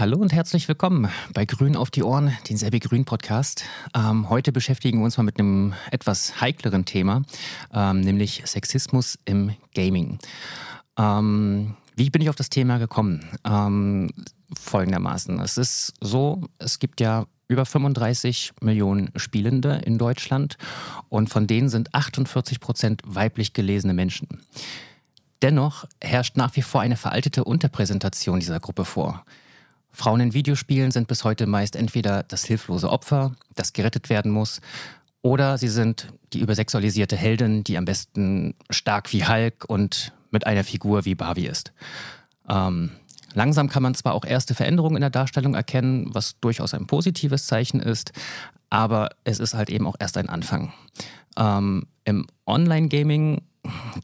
Hallo und herzlich willkommen bei Grün auf die Ohren, den Selbe Grün Podcast. Ähm, heute beschäftigen wir uns mal mit einem etwas heikleren Thema, ähm, nämlich Sexismus im Gaming. Ähm, wie bin ich auf das Thema gekommen? Ähm, folgendermaßen. Es ist so, es gibt ja über 35 Millionen Spielende in Deutschland und von denen sind 48 Prozent weiblich gelesene Menschen. Dennoch herrscht nach wie vor eine veraltete Unterpräsentation dieser Gruppe vor. Frauen in Videospielen sind bis heute meist entweder das hilflose Opfer, das gerettet werden muss, oder sie sind die übersexualisierte Heldin, die am besten stark wie Hulk und mit einer Figur wie Barbie ist. Ähm, langsam kann man zwar auch erste Veränderungen in der Darstellung erkennen, was durchaus ein positives Zeichen ist, aber es ist halt eben auch erst ein Anfang. Ähm, Im Online-Gaming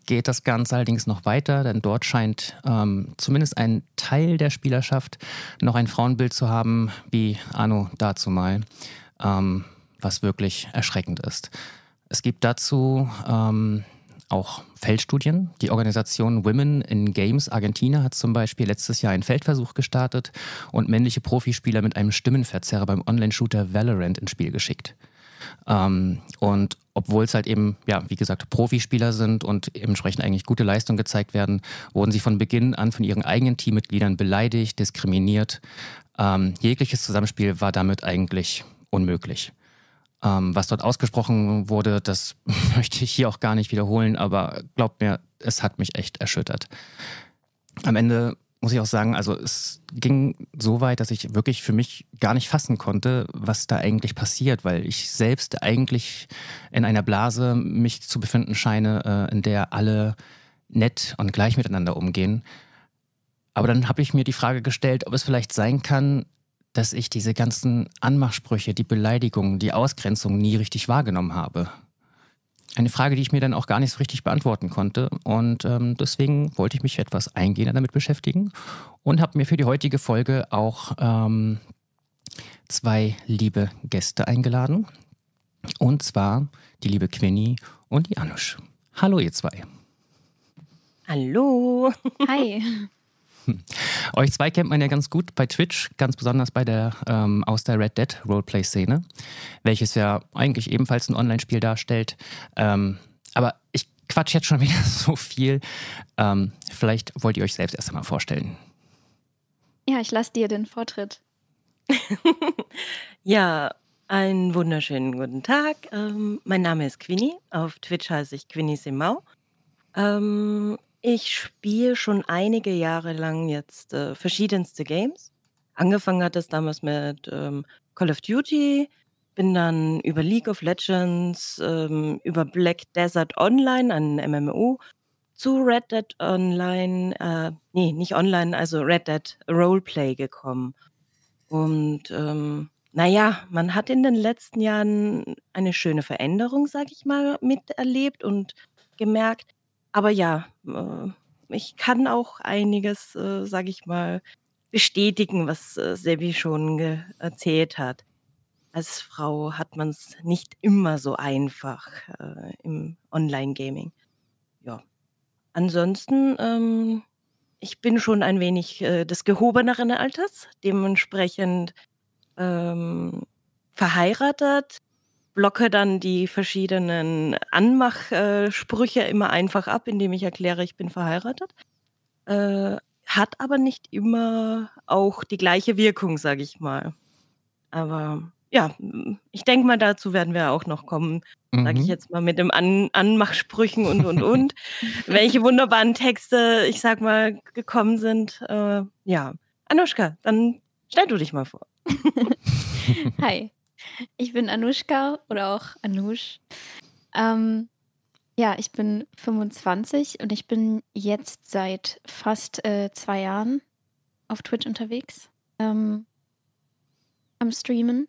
geht das Ganze allerdings noch weiter, denn dort scheint ähm, zumindest ein Teil der Spielerschaft noch ein Frauenbild zu haben, wie Anno dazu mal, ähm, was wirklich erschreckend ist. Es gibt dazu ähm, auch Feldstudien. Die Organisation Women in Games Argentina hat zum Beispiel letztes Jahr einen Feldversuch gestartet und männliche Profispieler mit einem Stimmenverzerrer beim Online-Shooter Valorant ins Spiel geschickt. Ähm, und obwohl es halt eben, ja, wie gesagt, Profispieler sind und entsprechend eigentlich gute Leistungen gezeigt werden, wurden sie von Beginn an von ihren eigenen Teammitgliedern beleidigt, diskriminiert. Ähm, jegliches Zusammenspiel war damit eigentlich unmöglich. Ähm, was dort ausgesprochen wurde, das möchte ich hier auch gar nicht wiederholen, aber glaubt mir, es hat mich echt erschüttert. Am Ende muss ich auch sagen, also es ging so weit, dass ich wirklich für mich gar nicht fassen konnte, was da eigentlich passiert, weil ich selbst eigentlich in einer Blase mich zu befinden scheine, äh, in der alle nett und gleich miteinander umgehen. Aber dann habe ich mir die Frage gestellt, ob es vielleicht sein kann, dass ich diese ganzen Anmachsprüche, die Beleidigungen, die Ausgrenzung nie richtig wahrgenommen habe. Eine Frage, die ich mir dann auch gar nicht so richtig beantworten konnte. Und ähm, deswegen wollte ich mich etwas eingehender damit beschäftigen und habe mir für die heutige Folge auch ähm, zwei liebe Gäste eingeladen. Und zwar die liebe Quinny und die Anush. Hallo, ihr zwei. Hallo. Hi. Euch zwei kennt man ja ganz gut bei Twitch, ganz besonders bei der ähm, aus der Red Dead Roleplay-Szene, welches ja eigentlich ebenfalls ein Online-Spiel darstellt. Ähm, aber ich quatsch jetzt schon wieder so viel. Ähm, vielleicht wollt ihr euch selbst erst einmal vorstellen. Ja, ich lasse dir den Vortritt. ja, einen wunderschönen guten Tag. Ähm, mein Name ist Quinny. Auf Twitch heiße ich Quinny Simau. Ähm, ich spiele schon einige Jahre lang jetzt, äh, verschiedenste Games. Angefangen hat es damals mit, ähm, Call of Duty, bin dann über League of Legends, ähm, über Black Desert Online, ein MMO, zu Red Dead Online, äh, ne, nicht online, also Red Dead Roleplay gekommen. Und, ähm, na ja, man hat in den letzten Jahren eine schöne Veränderung, sage ich mal, miterlebt und gemerkt aber ja, äh, ich kann auch einiges, äh, sage ich mal, bestätigen, was, äh, Sebi schon erzählt hat. Als Frau hat man es nicht immer so einfach, äh, im Online-Gaming. Ja. Ansonsten, ähm, ich bin schon ein wenig, äh, des gehobeneren Alters, dementsprechend, ähm, verheiratet, blocke dann die verschiedenen Anmachsprüche immer einfach ab, indem ich erkläre, ich bin verheiratet. Äh, hat aber nicht immer auch die gleiche Wirkung, sage ich mal. Aber ja, ich denke mal, dazu werden wir auch noch kommen, sage ich mhm. jetzt mal mit dem An Anmachsprüchen und und und. Welche wunderbaren Texte, ich sag mal, gekommen sind. Äh, ja, Anuschka, dann stell du dich mal vor. Hi. Ich bin Anushka oder auch Anush. Ähm, ja, ich bin 25 und ich bin jetzt seit fast äh, zwei Jahren auf Twitch unterwegs ähm, am Streamen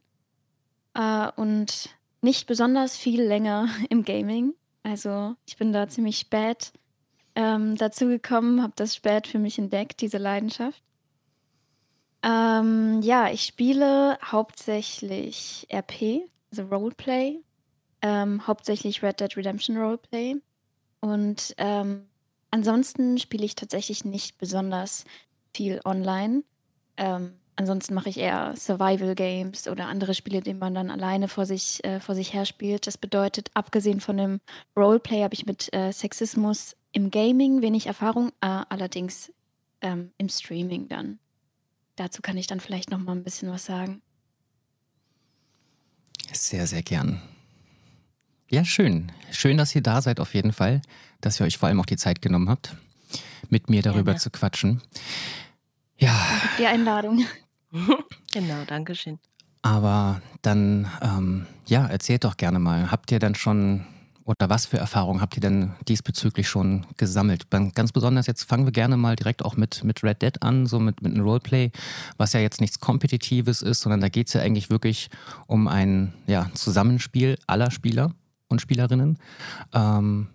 äh, und nicht besonders viel länger im Gaming. Also ich bin da ziemlich spät ähm, dazu gekommen, habe das spät für mich entdeckt, diese Leidenschaft. Ähm, ja, ich spiele hauptsächlich RP, also Roleplay, ähm, hauptsächlich Red Dead Redemption Roleplay. Und ähm, ansonsten spiele ich tatsächlich nicht besonders viel online. Ähm, ansonsten mache ich eher Survival Games oder andere Spiele, die man dann alleine vor sich, äh, vor sich her spielt. Das bedeutet, abgesehen von dem Roleplay habe ich mit äh, Sexismus im Gaming wenig Erfahrung, äh, allerdings ähm, im Streaming dann. Dazu kann ich dann vielleicht noch mal ein bisschen was sagen. Sehr, sehr gern. Ja, schön. Schön, dass ihr da seid auf jeden Fall, dass ihr euch vor allem auch die Zeit genommen habt, mit mir darüber Gerne. zu quatschen. Ja. Danke für die Einladung. genau, danke schön. Aber dann, ähm, ja, erzählt doch gerne mal. Habt ihr dann schon oder was für Erfahrungen habt ihr denn diesbezüglich schon gesammelt? Ganz besonders jetzt fangen wir gerne mal direkt auch mit, mit Red Dead an, so mit, mit einem Roleplay, was ja jetzt nichts Kompetitives ist, sondern da geht es ja eigentlich wirklich um ein ja, Zusammenspiel aller Spieler und Spielerinnen. Ähm,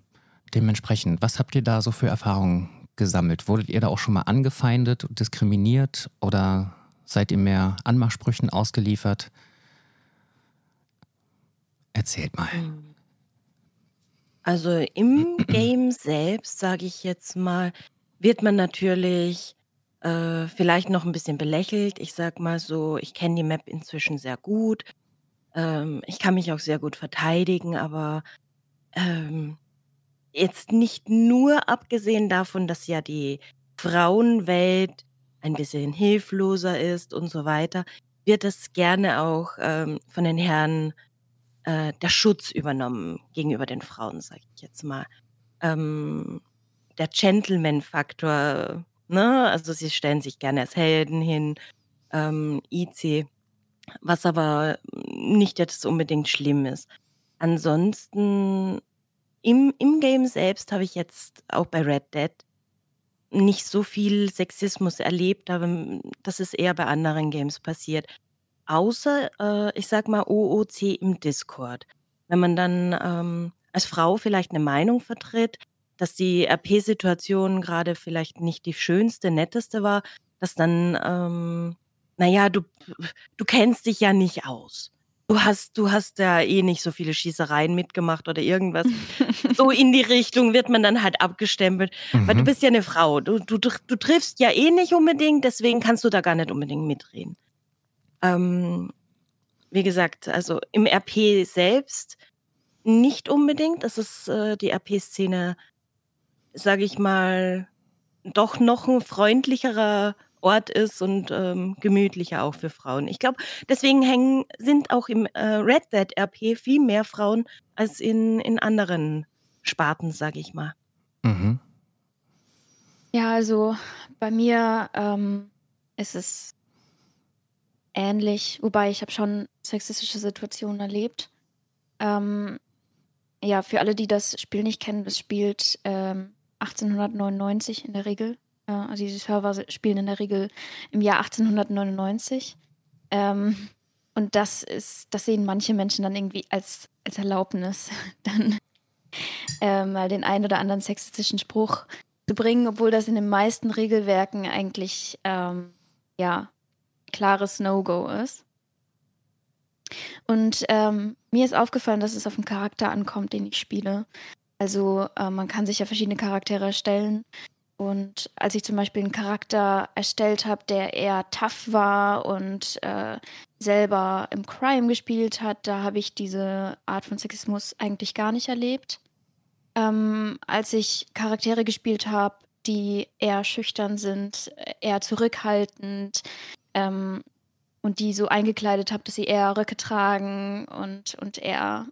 dementsprechend, was habt ihr da so für Erfahrungen gesammelt? Wurdet ihr da auch schon mal angefeindet, diskriminiert oder seid ihr mehr Anmachsprüchen ausgeliefert? Erzählt mal. Mhm. Also im Game selbst, sage ich jetzt mal, wird man natürlich äh, vielleicht noch ein bisschen belächelt. Ich sage mal so, ich kenne die Map inzwischen sehr gut. Ähm, ich kann mich auch sehr gut verteidigen, aber ähm, jetzt nicht nur abgesehen davon, dass ja die Frauenwelt ein bisschen hilfloser ist und so weiter, wird es gerne auch ähm, von den Herren äh, der Schutz übernommen gegenüber den Frauen, sage ich jetzt mal. Ähm, der Gentleman-Faktor, ne? Also sie stellen sich gerne als Helden hin, ähm, IC, was aber nicht jetzt unbedingt schlimm ist. Ansonsten im, im Game selbst habe ich jetzt auch bei Red Dead nicht so viel Sexismus erlebt, aber das ist eher bei anderen Games passiert. Außer, äh, ich sag mal, OOC im Discord. Wenn man dann ähm, als Frau vielleicht eine Meinung vertritt, dass die RP-Situation gerade vielleicht nicht die schönste, netteste war, dass dann, ähm, naja, du, du kennst dich ja nicht aus. Du hast, du hast ja eh nicht so viele Schießereien mitgemacht oder irgendwas. so in die Richtung wird man dann halt abgestempelt. Mhm. Weil du mhm. bist ja eine Frau. Du, du, du triffst ja eh nicht unbedingt, deswegen kannst du da gar nicht unbedingt mitreden. Ähm, wie gesagt, also im RP selbst nicht unbedingt. Das ist äh, die RP-Szene, sage ich mal, doch noch ein freundlicherer Ort ist und ähm, gemütlicher auch für Frauen. Ich glaube, deswegen hängen, sind auch im äh, Red Dead RP viel mehr Frauen als in, in anderen Sparten, sage ich mal. Mhm. Ja, also bei mir ähm, ist es ähnlich, wobei ich habe schon sexistische Situationen erlebt. Ähm, ja, für alle, die das Spiel nicht kennen, das spielt ähm, 1899 in der Regel. Äh, also diese Server spielen in der Regel im Jahr 1899. Ähm, und das ist, das sehen manche Menschen dann irgendwie als, als Erlaubnis, dann äh, mal den einen oder anderen sexistischen Spruch zu bringen, obwohl das in den meisten Regelwerken eigentlich ähm, ja klares No-Go ist. Und ähm, mir ist aufgefallen, dass es auf den Charakter ankommt, den ich spiele. Also äh, man kann sich ja verschiedene Charaktere erstellen. Und als ich zum Beispiel einen Charakter erstellt habe, der eher tough war und äh, selber im Crime gespielt hat, da habe ich diese Art von Sexismus eigentlich gar nicht erlebt. Ähm, als ich Charaktere gespielt habe, die eher schüchtern sind, eher zurückhaltend, ähm, und die so eingekleidet habe, dass sie eher Röcke tragen und, und eher,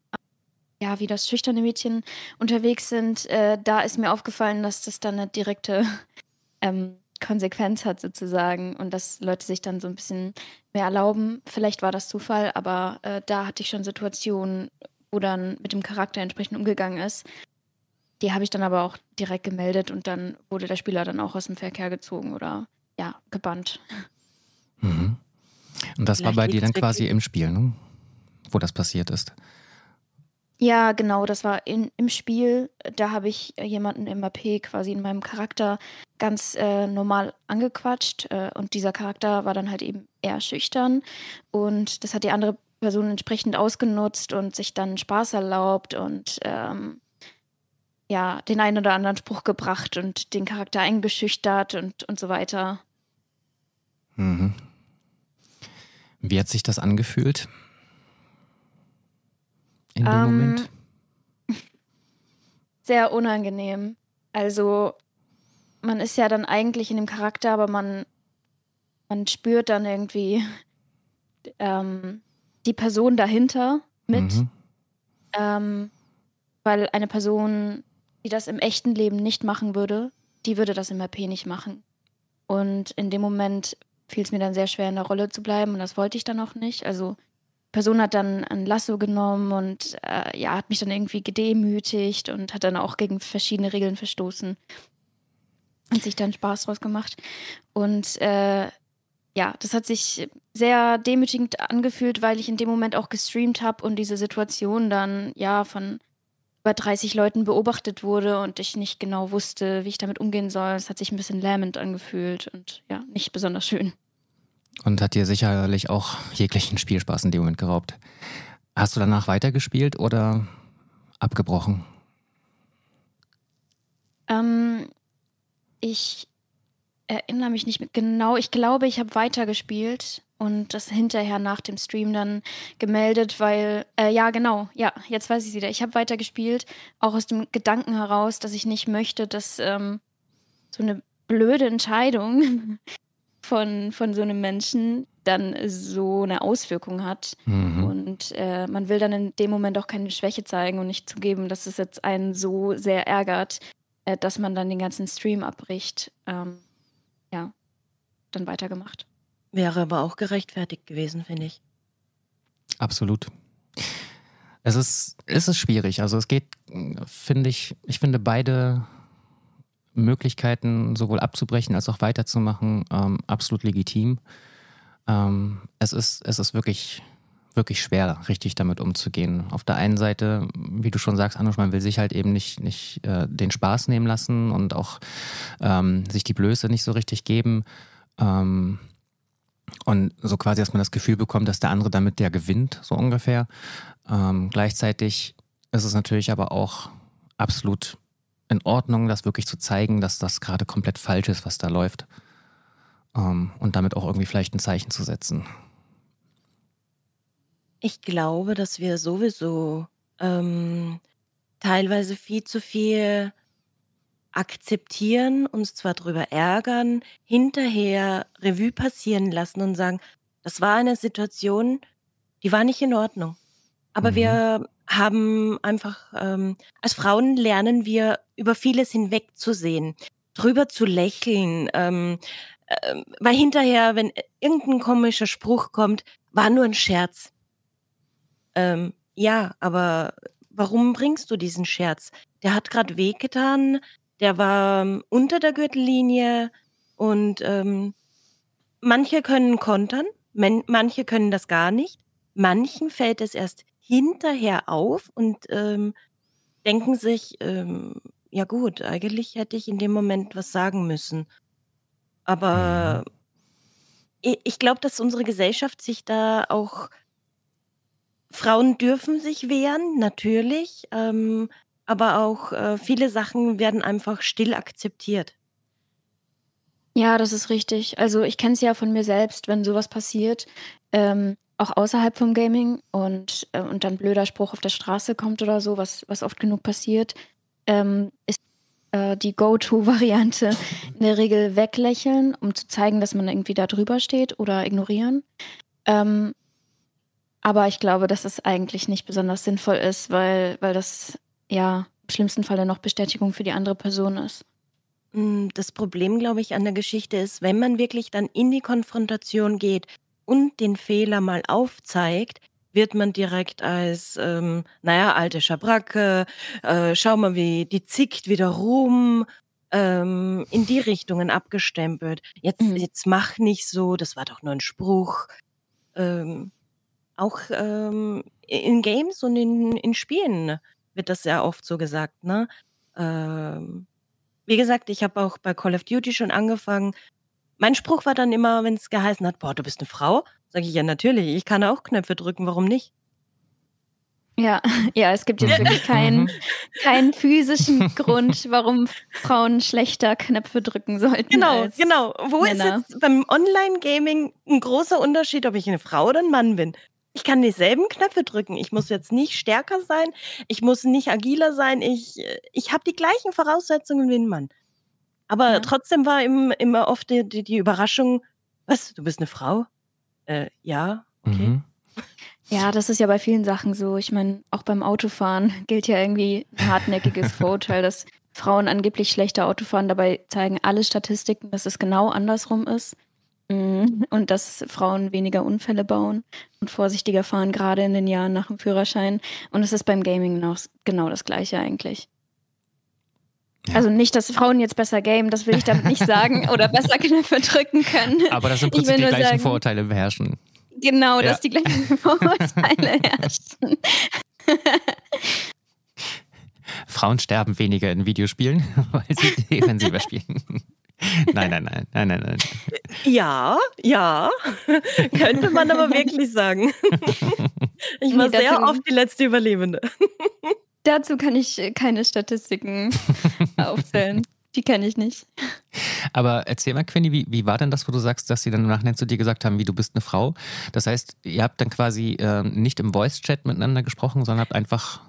ja, wie das schüchterne Mädchen unterwegs sind, äh, da ist mir aufgefallen, dass das dann eine direkte ähm, Konsequenz hat sozusagen und dass Leute sich dann so ein bisschen mehr erlauben. Vielleicht war das Zufall, aber äh, da hatte ich schon Situationen, wo dann mit dem Charakter entsprechend umgegangen ist. Die habe ich dann aber auch direkt gemeldet und dann wurde der Spieler dann auch aus dem Verkehr gezogen oder ja, gebannt. Mhm. Und das war bei dir dann quasi im Spiel, ne? wo das passiert ist. Ja, genau, das war in, im Spiel. Da habe ich jemanden im AP quasi in meinem Charakter ganz äh, normal angequatscht äh, und dieser Charakter war dann halt eben eher schüchtern und das hat die andere Person entsprechend ausgenutzt und sich dann Spaß erlaubt und ähm, ja, den einen oder anderen Spruch gebracht und den Charakter eingeschüchtert und, und so weiter. Mhm. Wie hat sich das angefühlt? In dem Ähm, Moment? Sehr unangenehm. Also, man ist ja dann eigentlich in dem Charakter, aber man man spürt dann irgendwie, ähm, die Person dahinter mit. Mhm. Ähm, weil eine Person, die das im echten Leben nicht machen würde, die würde das im RP nicht machen. Und in dem Moment fiel es mir dann sehr schwer, in der Rolle zu bleiben und das wollte ich dann auch nicht. Also die Person hat dann ein Lasso genommen und äh, ja, hat mich dann irgendwie gedemütigt und hat dann auch gegen verschiedene Regeln verstoßen und sich dann Spaß draus gemacht. Und äh, ja, das hat sich sehr demütigend angefühlt, weil ich in dem Moment auch gestreamt habe und diese Situation dann ja von über 30 Leuten beobachtet wurde und ich nicht genau wusste, wie ich damit umgehen soll. Es hat sich ein bisschen lähmend angefühlt und ja, nicht besonders schön. Und hat dir sicherlich auch jeglichen Spielspaß in dem Moment geraubt. Hast du danach weitergespielt oder abgebrochen? Ähm, ich erinnere mich nicht mehr genau. Ich glaube, ich habe weitergespielt und das hinterher nach dem Stream dann gemeldet, weil, äh, ja, genau, ja, jetzt weiß ich es wieder. Ich habe weitergespielt, auch aus dem Gedanken heraus, dass ich nicht möchte, dass ähm, so eine blöde Entscheidung von, von so einem Menschen dann so eine Auswirkung hat. Mhm. Und äh, man will dann in dem Moment auch keine Schwäche zeigen und nicht zugeben, dass es jetzt einen so sehr ärgert, äh, dass man dann den ganzen Stream abbricht. Ähm, ja, dann weitergemacht. Wäre aber auch gerechtfertigt gewesen, finde ich. Absolut. Es ist, es ist schwierig. Also es geht, finde ich, ich finde beide Möglichkeiten, sowohl abzubrechen als auch weiterzumachen, ähm, absolut legitim. Ähm, es, ist, es ist wirklich, wirklich schwer, richtig damit umzugehen. Auf der einen Seite, wie du schon sagst, Anusch, man will sich halt eben nicht, nicht äh, den Spaß nehmen lassen und auch ähm, sich die Blöße nicht so richtig geben. Ähm, und so quasi, dass man das Gefühl bekommt, dass der andere damit der gewinnt, so ungefähr. Ähm, gleichzeitig ist es natürlich aber auch absolut in Ordnung, das wirklich zu zeigen, dass das gerade komplett falsch ist, was da läuft. Ähm, und damit auch irgendwie vielleicht ein Zeichen zu setzen. Ich glaube, dass wir sowieso ähm, teilweise viel zu viel akzeptieren, uns zwar darüber ärgern, hinterher Revue passieren lassen und sagen, das war eine Situation, die war nicht in Ordnung. Aber Mhm. wir haben einfach, ähm, als Frauen lernen wir über vieles hinwegzusehen, drüber zu lächeln, ähm, ähm, weil hinterher, wenn irgendein komischer Spruch kommt, war nur ein Scherz. Ähm, ja, aber warum bringst du diesen Scherz? Der hat gerade wehgetan, der war ähm, unter der Gürtellinie und ähm, manche können kontern, men manche können das gar nicht. Manchen fällt es erst hinterher auf und ähm, denken sich, ähm, ja gut, eigentlich hätte ich in dem Moment was sagen müssen. Mhm. Aber i ich glaube, dass unsere Gesellschaft sich da auch Frauen dürfen sich wehren, natürlich, ähm, aber auch, äh, viele Sachen werden einfach still akzeptiert. Ja, das ist richtig. Also ich kenne es ja von mir selbst, wenn sowas passiert, ähm, auch außerhalb vom Gaming und, äh, und dann blöder Spruch auf der Straße kommt oder so, was, was oft genug passiert, ähm, ist äh, die Go-To-Variante in der Regel weglächeln, um zu zeigen, dass man irgendwie da drüber steht oder ignorieren. Ähm, aber ich glaube, dass es eigentlich nicht besonders sinnvoll ist, weil, weil das ja im schlimmsten Falle noch Bestätigung für die andere Person ist. Hm, das Problem, glaube ich, an der Geschichte ist, wenn man wirklich dann in die Konfrontation geht und den Fehler mal aufzeigt, wird man direkt als, ähm, na ja, alte Schabracke, äh, schau mal, wie die zickt wieder rum, ähm, in die Richtungen abgestempelt. Jetzt Mhm. jetzt mach nicht so, das war doch nur 'n Spruch. Ähm, auch, ähm, in Games und in in Spielen wird das sehr oft so gesagt, ne? Ähm, wie gesagt, ich habe auch bei Call of Duty schon angefangen. Mein Spruch war dann immer, wenn's geheißen hat: „Boah, du bist 'ne Frau?“ Sage ich: „Ja, natürlich, ich kann auch Knöpfe drücken, warum nicht?“ Ja, ja, es gibt jetzt wirklich keinen, Mhm. keinen physischen Grund, warum Frauen schlechter Knöpfe drücken sollten Genau, als genau. Wo ist Männer. jetzt beim Online-Gaming ein großer Unterschied, ob ich eine Frau oder ein Mann bin? Ich kann dieselben Knöpfe drücken. Ich muss jetzt nicht stärker sein, ich muss nicht agiler sein. Ich, äh, ich habe die gleichen Voraussetzungen wie ein Mann. Aber Ja. trotzdem war im, immer oft die, die, die Überraschung, was, du bist eine Frau? Äh, ja, okay. Mhm. Ja, das ist ja bei vielen Sachen so. Ich meine, auch beim Autofahren gilt ja irgendwie ein hartnäckiges Vorurteil, dass Frauen angeblich schlechter Auto fahren. Dabei zeigen alle Statistiken, dass es genau andersrum ist. Mm, Und dass Frauen weniger Unfälle bauen und vorsichtiger fahren, gerade in den Jahren nach dem Führerschein. Und es ist beim Gaming noch genau das Gleiche eigentlich. Ja. Also nicht, dass Frauen jetzt besser gamen, das will ich damit nicht sagen, oder besser Knöpfe drücken können. Aber dass im Prinzip die gleichen sagen- Vorurteile beherrschen. Genau, Ja. dass die gleichen Vorurteile herrschen. Frauen sterben weniger in Videospielen, weil sie defensiver spielen. Nein, nein, nein, nein, nein, nein. Ja, ja, könnte man aber wirklich sagen. Ich war Nee, sehr oft die letzte Überlebende. Dazu kann ich äh, keine Statistiken aufzählen. Die kenne ich nicht. Aber erzähl mal, Quinny, wie, wie war denn das, wo du sagst, dass sie dann im Nachhinein zu dir gesagt haben, wie du bist eine Frau? Das heißt, ihr habt dann quasi äh, nicht im Voice-Chat miteinander gesprochen, sondern habt einfach.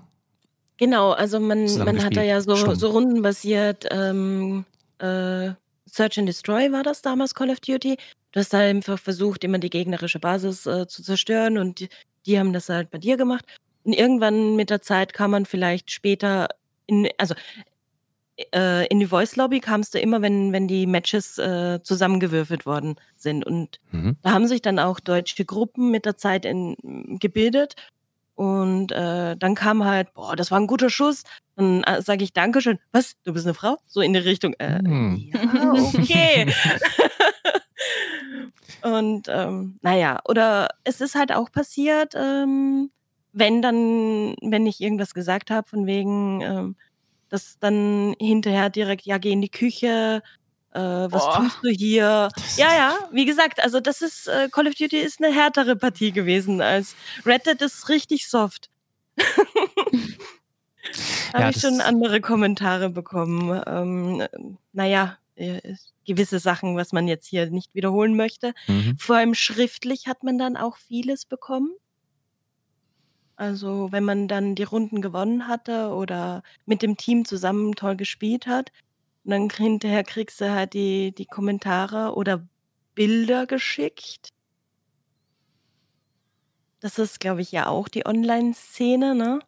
Genau, also man, man hat da ja so, Stumm. so rundenbasiert ähm, äh, Search and Destroy war das damals Call of Duty. Du hast da einfach versucht, immer die gegnerische Basis äh, zu zerstören und die, die haben das halt bei dir gemacht. Und irgendwann mit der Zeit kam man vielleicht später in, also äh, in die Voice Lobby kamst du immer, wenn, wenn die Matches äh, zusammengewürfelt worden sind. Und Mhm. da haben sich dann auch deutsche Gruppen mit der Zeit in, gebildet. Und äh, dann kam halt, boah, das war ein guter Schuss. Dann äh, sage ich Dankeschön. Was? Du bist eine Frau? So in die Richtung. Äh, Hm. Ja, okay. Und ähm, naja, oder es ist halt auch passiert, ähm, wenn dann, wenn ich irgendwas gesagt habe, von wegen, ähm, dass dann hinterher direkt, ja, geh in die Küche, äh, was Boah. tust du hier? Ja, ja, wie gesagt, also das ist, äh, Call of Duty ist eine härtere Partie gewesen als Red Dead ist richtig soft. Habe Ja, ich schon andere Kommentare bekommen. Ähm, naja, äh, gewisse Sachen, was man jetzt hier nicht wiederholen möchte. Mhm. Vor allem schriftlich hat man dann auch vieles bekommen. Also wenn man dann die Runden gewonnen hatte oder mit dem Team zusammen toll gespielt hat, dann hinterher kriegst du halt die, die Kommentare oder Bilder geschickt. Das ist, glaube ich, ja auch die Online-Szene, ne?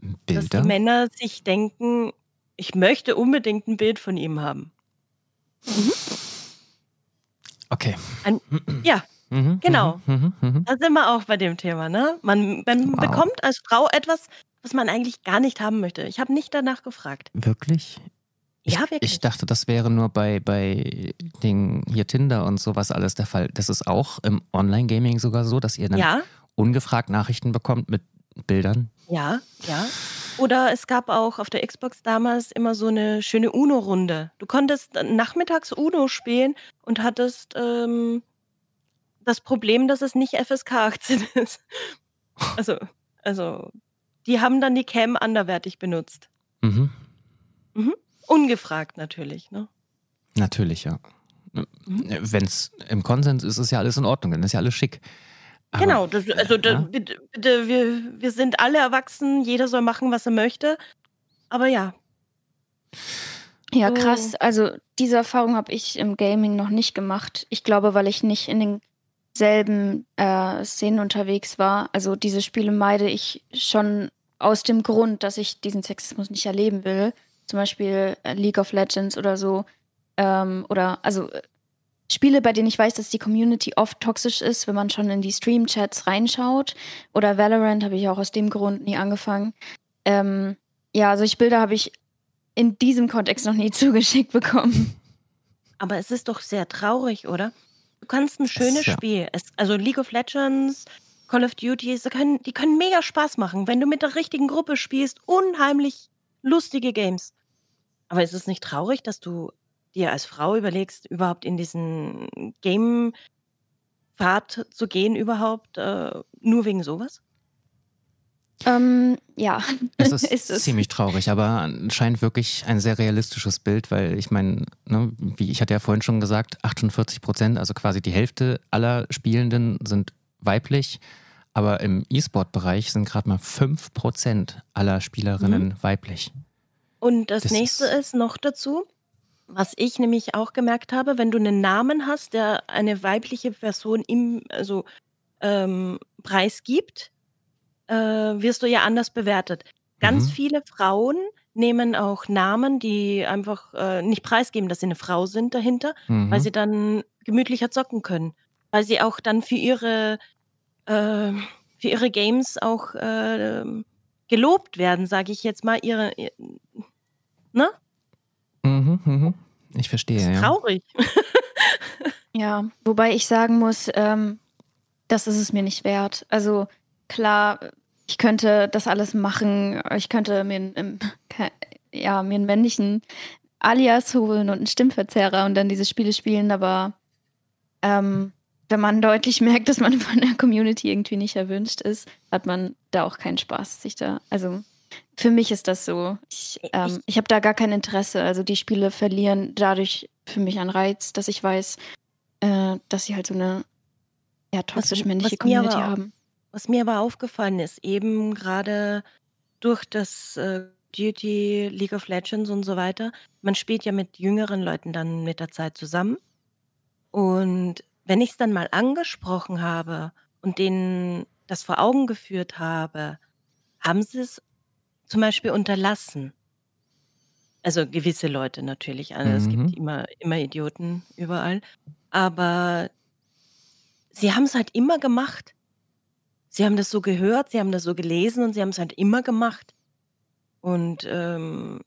Dass die Bilder. Männer sich denken, ich möchte unbedingt ein Bild von ihm haben. Okay. Ein- ja, Mhm, genau. Mhm, mhm, mhm. Da sind wir auch bei dem Thema, ne? Man, man Wow. bekommt als Frau etwas, was man eigentlich gar nicht haben möchte. Ich habe nicht danach gefragt. Wirklich? Ich, Ja, wirklich. ich dachte, das wäre nur bei, bei den hier Tinder und sowas alles der Fall. Das ist auch im Online-Gaming sogar so, dass ihr dann ja, ungefragt Nachrichten bekommt mit Bildern. ja, ja. Oder es gab auch auf der Xbox damals immer so eine schöne Uno-Runde. Du konntest nachmittags Uno spielen und hattest ähm, das Problem, dass es nicht FSK 18 ist. Also, also, die haben dann die Cam anderwertig benutzt. Mhm. Ungefragt natürlich, ne? Natürlich, ja. Mhm. Wenn es im Konsens ist, ist ja alles in Ordnung, dann ist ja alles schick. Aber- Genau, das, also da, bitte, bitte, wir, wir sind alle erwachsen, jeder soll machen, was er möchte. Aber ja, Ja, krass. Also diese Erfahrung habe ich im Gaming noch nicht gemacht. Ich glaube, weil ich nicht in denselben äh, Szenen unterwegs war. Also diese Spiele meide ich schon aus dem Grund, dass ich diesen Sexismus nicht erleben will. Zum Beispiel äh, League of Legends oder so. Ähm, oder also äh, Spiele, bei denen ich weiß, dass die Community oft toxisch ist, wenn man schon in die Stream-Chats reinschaut. Oder Valorant habe ich auch aus dem Grund nie angefangen. Ähm, ja, solche Bilder habe ich in diesem Kontext noch nie zugeschickt bekommen. aber es ist doch sehr traurig, oder? Du kannst ein schönes ja. Spiel, es, also League of Legends, Call of Duty, sie können, die können mega Spaß machen, wenn du mit der richtigen Gruppe spielst, unheimlich lustige Games. Aber ist es nicht traurig, dass du dir als Frau überlegst, überhaupt in diesen Game-Pfad zu gehen, überhaupt, äh, nur wegen sowas? Ähm, ja. Es ist, ist es. ziemlich traurig, aber scheint wirklich ein sehr realistisches Bild, weil ich meine, ne, wie ich hatte ja vorhin schon gesagt, 48 Prozent, also quasi die Hälfte aller Spielenden sind weiblich, aber im E-Sport-Bereich sind gerade mal 5 Prozent aller Spielerinnen mhm. weiblich. Und das, das nächste ist, ist noch dazu, was ich nämlich auch gemerkt habe, wenn du einen Namen hast, der eine weibliche Person im, also ähm, preisgibt, äh, wirst du ja anders bewertet. Ganz Mhm. viele Frauen nehmen auch Namen, die einfach äh, nicht preisgeben, dass sie eine Frau sind dahinter, weil mhm. sie dann gemütlicher zocken können. Weil sie auch dann für ihre, äh, für ihre Games auch äh, gelobt werden, sage ich jetzt mal. Ihre, ne? Mhm, mhm. Ich verstehe, Das ist ja. traurig. Ja, wobei ich sagen muss, ähm, das ist es mir nicht wert. Also klar, ich könnte das alles machen. Ich könnte mir einen, ja, mir einen männlichen Alias holen und einen Stimmverzerrer und dann diese Spiele spielen, aber ähm, wenn man deutlich merkt, dass man von der Community irgendwie nicht erwünscht ist, hat man da auch keinen Spaß, sich da, also für mich ist das so. Ich, ähm, ich, habe da gar kein Interesse. Also die Spiele verlieren dadurch für mich einen Reiz, dass ich weiß, äh, dass sie halt so eine ja, toxisch männliche Community haben. Was mir aber aufgefallen ist, eben gerade durch das äh, Duty, League of Legends und so weiter, man spielt ja mit jüngeren Leuten dann mit der Zeit zusammen. Und wenn ich es dann mal angesprochen habe und denen das vor Augen geführt habe, haben sie es zum Beispiel unterlassen. Also gewisse Leute natürlich. Also es gibt mhm. immer, immer Idioten überall. Aber sie haben es halt immer gemacht. Sie haben das so gehört, sie haben das so gelesen und sie haben es halt immer gemacht. Und ähm,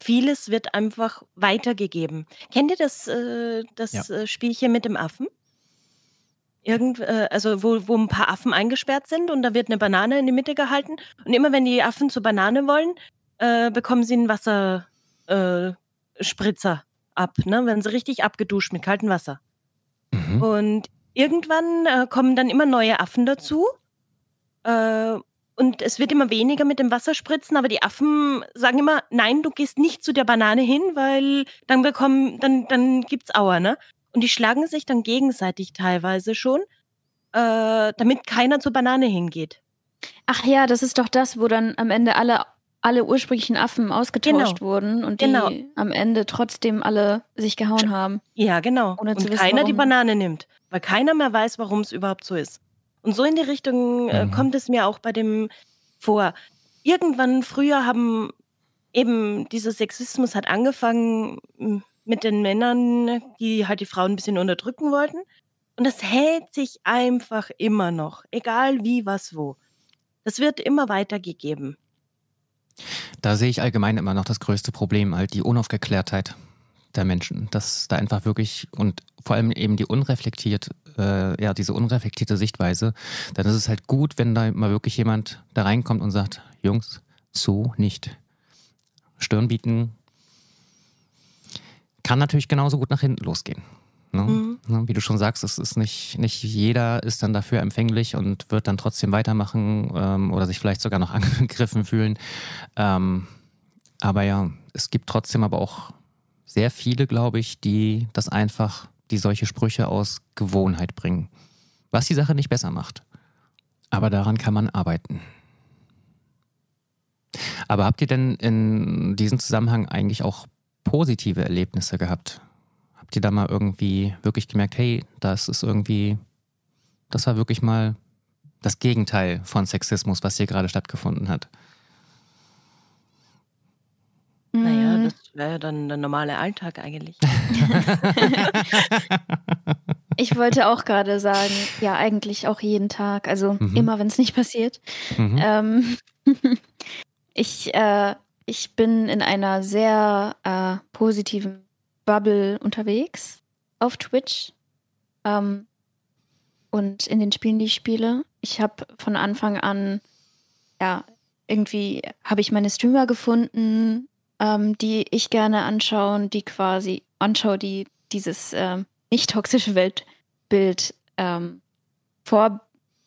vieles wird einfach weitergegeben. Kennt ihr das, äh, das Ja. äh, Spielchen mit dem Affen? Irgend, äh, also wo, wo ein paar Affen eingesperrt sind und da wird eine Banane in die Mitte gehalten. Und immer wenn die Affen zur Banane wollen, äh, bekommen sie einen Wasserspritzer äh, ab, ne? Werden sie richtig abgeduscht mit kaltem Wasser. Mhm. Und irgendwann äh, kommen dann immer neue Affen dazu und es wird immer weniger mit dem Wasserspritzen, aber die Affen sagen immer, nein, du gehst nicht zu der Banane hin, weil dann bekommen, dann, dann gibt's Auer, ne? Und die schlagen sich dann gegenseitig teilweise schon, äh, damit keiner zur Banane hingeht. Ach ja, das ist doch das, wo dann am Ende alle, alle ursprünglichen Affen ausgetauscht genau. wurden und die genau. am Ende trotzdem alle sich gehauen haben. Ja, genau. und wissen, keiner warum. die Banane nimmt, weil keiner mehr weiß, warum es überhaupt so ist. Und so in die Richtung äh, mhm. kommt es mir auch bei dem vor. Irgendwann früher haben eben dieser Sexismus hat angefangen mit den Männern, die halt die Frauen ein bisschen unterdrücken wollten. Und das hält sich einfach immer noch, egal wie, was, wo. Das wird immer weitergegeben. Da sehe ich allgemein immer noch das größte Problem, halt die Unaufgeklärtheit der Menschen. Dass da einfach wirklich und vor allem eben die unreflektiert, äh, ja, diese unreflektierte Sichtweise, dann ist es halt gut, wenn da mal wirklich jemand da reinkommt und sagt, Jungs, so nicht. Stirn bieten kann natürlich genauso gut nach hinten losgehen. Ne? Mhm. Ne, wie du schon sagst, es ist nicht, nicht jeder ist dann dafür empfänglich und wird dann trotzdem weitermachen ähm, oder sich vielleicht sogar noch angegriffen fühlen. Ähm, aber ja, es gibt trotzdem aber auch sehr viele, glaube ich, die das einfach, die solche Sprüche aus Gewohnheit bringen. Was die Sache nicht besser macht. Aber daran kann man arbeiten. Aber habt ihr denn in diesem Zusammenhang eigentlich auch positive Erlebnisse gehabt? Habt ihr da mal irgendwie wirklich gemerkt, hey, das ist irgendwie, das war wirklich mal das Gegenteil von Sexismus, was hier gerade stattgefunden hat? Naja, mhm. das wäre dann der normale Alltag eigentlich. Ich wollte auch gerade sagen, ja, eigentlich auch jeden Tag, also Mhm. immer, wenn es nicht passiert. Mhm. Ähm, ich, äh, ich bin in einer sehr äh, positiven Bubble unterwegs auf Twitch ähm, und in den Spielen, die ich spiele. Ich habe von Anfang an, ja, irgendwie habe ich meine Streamer gefunden, ähm, die ich gerne anschaue, die quasi anschaue, die dieses ähm, nicht toxische Weltbild ähm, vor,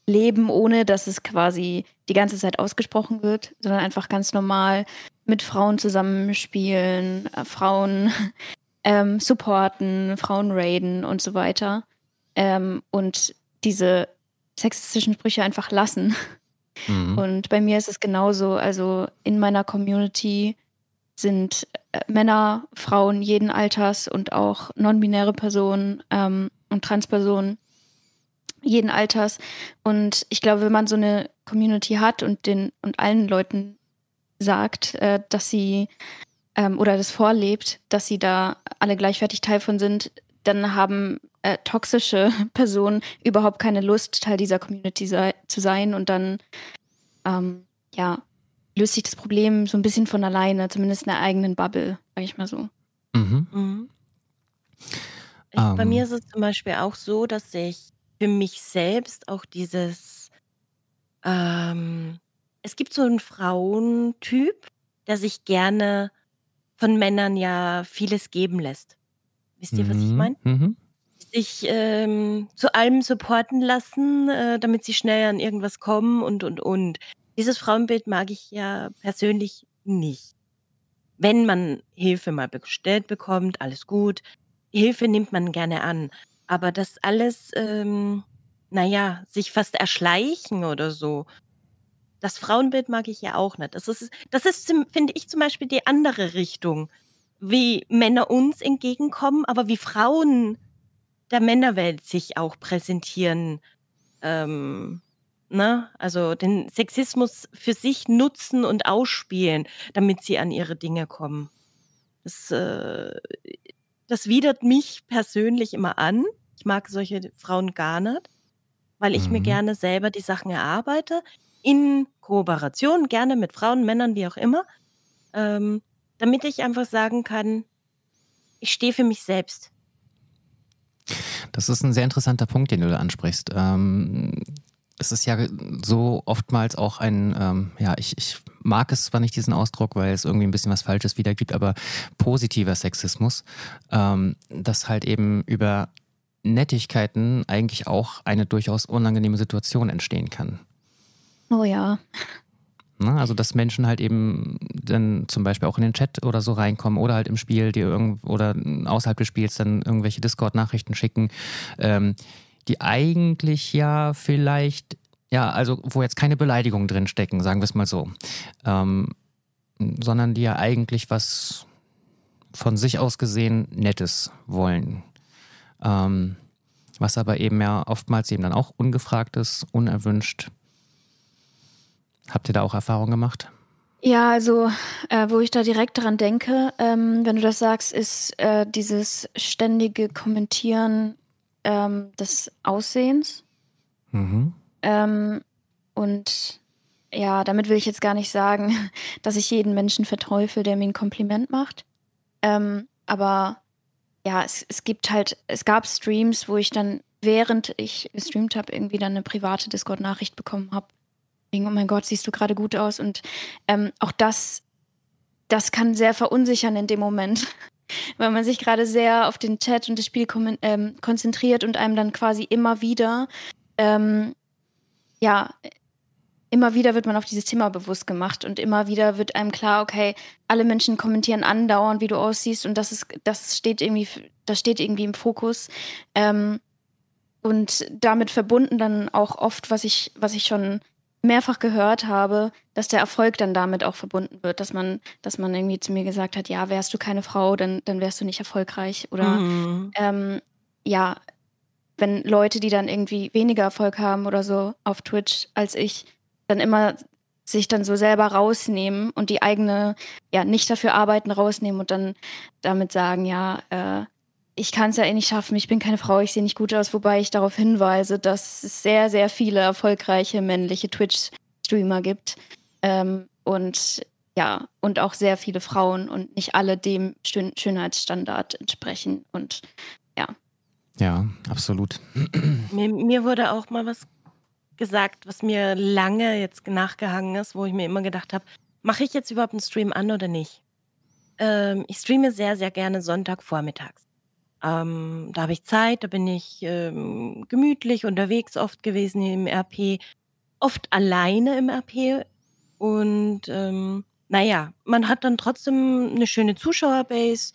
leben, ohne dass es quasi die ganze Zeit ausgesprochen wird, sondern einfach ganz normal mit Frauen zusammenspielen, äh, Frauen ähm, supporten, Frauen raiden und so weiter. Ähm, und diese sexistischen Sprüche einfach lassen. Mhm. Und bei mir ist es genauso. Also in meiner Community sind äh, Männer, Frauen jeden Alters und auch non-binäre Personen ähm, und Transpersonen jeden Alters. Und ich glaube, wenn man so eine Community hat und den und allen Leuten sagt, äh, dass sie ähm, oder das vorlebt, dass sie da alle gleichwertig Teil von sind, dann haben äh, toxische Personen überhaupt keine Lust, Teil dieser Community sei, zu sein und dann ähm, ja, löst sich das Problem so ein bisschen von alleine, zumindest in der eigenen Bubble, sag ich mal so. Mhm. Mhm. Ich, um. Bei ähm. mir ist es zum Beispiel auch so, dass ich für mich selbst auch dieses, ähm, es gibt so einen Frauentyp, der sich gerne von Männern ja vieles geben lässt. Wisst ihr, was ich mhm. meine? Mhm. Sich ähm, zu allem supporten lassen, äh, damit sie schnell an irgendwas kommen und, und, und. Dieses Frauenbild mag ich ja persönlich nicht. Wenn man Hilfe mal bestellt bekommt, alles gut. Hilfe nimmt man gerne an. Aber das alles, ähm, naja, sich fast erschleichen oder so, das Frauenbild mag ich ja auch nicht. Das ist, das ist finde ich, zum Beispiel die andere Richtung, wie Männer uns entgegenkommen, aber wie Frauen der Männerwelt sich auch präsentieren. Ähm, ne? Also den Sexismus für sich nutzen und ausspielen, damit sie an ihre Dinge kommen. Das, äh, das widert mich persönlich immer an. Ich mag solche Frauen gar nicht, weil ich mir mhm. gerne selber die Sachen erarbeite, in Kooperation, gerne mit Frauen, Männern, wie auch immer, ähm, damit ich einfach sagen kann, ich stehe für mich selbst. Das ist ein sehr interessanter Punkt, den du da ansprichst. Ähm, es ist ja so oftmals auch ein, ähm, ja, ich, ich mag es zwar nicht diesen Ausdruck, weil es irgendwie ein bisschen was Falsches wiedergibt, aber positiver Sexismus, ähm, dass halt eben über Nettigkeiten eigentlich auch eine durchaus unangenehme Situation entstehen kann. Oh ja. Ne? Also, dass Menschen halt eben dann zum Beispiel auch in den Chat oder so reinkommen oder halt im Spiel, irgend oder außerhalb des Spiels dann irgendwelche Discord-Nachrichten schicken. Ähm, die eigentlich ja vielleicht, ja, also wo jetzt keine Beleidigungen drin stecken, sagen wir es mal so, ähm, sondern die ja eigentlich was von sich aus gesehen Nettes wollen. Ähm, was aber eben ja oftmals eben dann auch ungefragt ist, unerwünscht. Habt ihr da auch Erfahrungen gemacht? Ja, also äh, wo ich da direkt dran denke, ähm, wenn du das sagst, ist äh, dieses ständige Kommentieren ähm, des Aussehens. Mhm. Ähm, und ja, damit will ich jetzt gar nicht sagen, dass ich jeden Menschen verteufel, der mir ein Kompliment macht. Ähm, aber ja, es, es gibt halt, es gab Streams, wo ich dann, während ich gestreamt habe, irgendwie dann eine private Discord-Nachricht bekommen habe. Oh mein Gott, siehst du gerade gut aus. Und ähm, auch das, das kann sehr verunsichern in dem Moment weil man sich gerade sehr auf den Chat und das Spiel ähm, konzentriert und einem dann quasi immer wieder, ähm, ja, immer wieder wird man auf dieses Thema bewusst gemacht und immer wieder wird einem klar, okay, alle Menschen kommentieren andauernd, wie du aussiehst und das ist, das steht irgendwie, das steht irgendwie im Fokus. Ähm, und damit verbunden dann auch oft, was ich, was ich schon mehrfach gehört habe, dass der Erfolg dann damit auch verbunden wird, dass man, dass man irgendwie zu mir gesagt hat, ja, wärst du keine Frau, dann, dann wärst du nicht erfolgreich. Oder mhm. ähm, ja, wenn Leute, die dann irgendwie weniger Erfolg haben oder so auf Twitch als ich, dann immer sich dann so selber rausnehmen und die eigene, ja, nicht dafür arbeiten, rausnehmen und dann damit sagen, ja, äh, ich kann es ja eh nicht schaffen, ich bin keine Frau, ich sehe nicht gut aus, wobei ich darauf hinweise, dass es sehr, sehr viele erfolgreiche männliche Twitch-Streamer gibt. Ähm, und ja, und auch sehr viele Frauen und nicht alle dem Schön Schönheitsstandard entsprechen. Und ja. Ja, absolut. Mir, mir wurde auch mal was gesagt, was mir lange jetzt nachgehangen ist, wo ich mir immer gedacht habe, mache ich jetzt überhaupt einen Stream an oder nicht? Ähm, ich streame sehr, sehr gerne Sonntagvormittags Ähm, da habe ich Zeit, da bin ich ähm, gemütlich unterwegs oft gewesen im RP, oft alleine im RP. Und ähm, naja, man hat dann trotzdem eine schöne Zuschauerbase.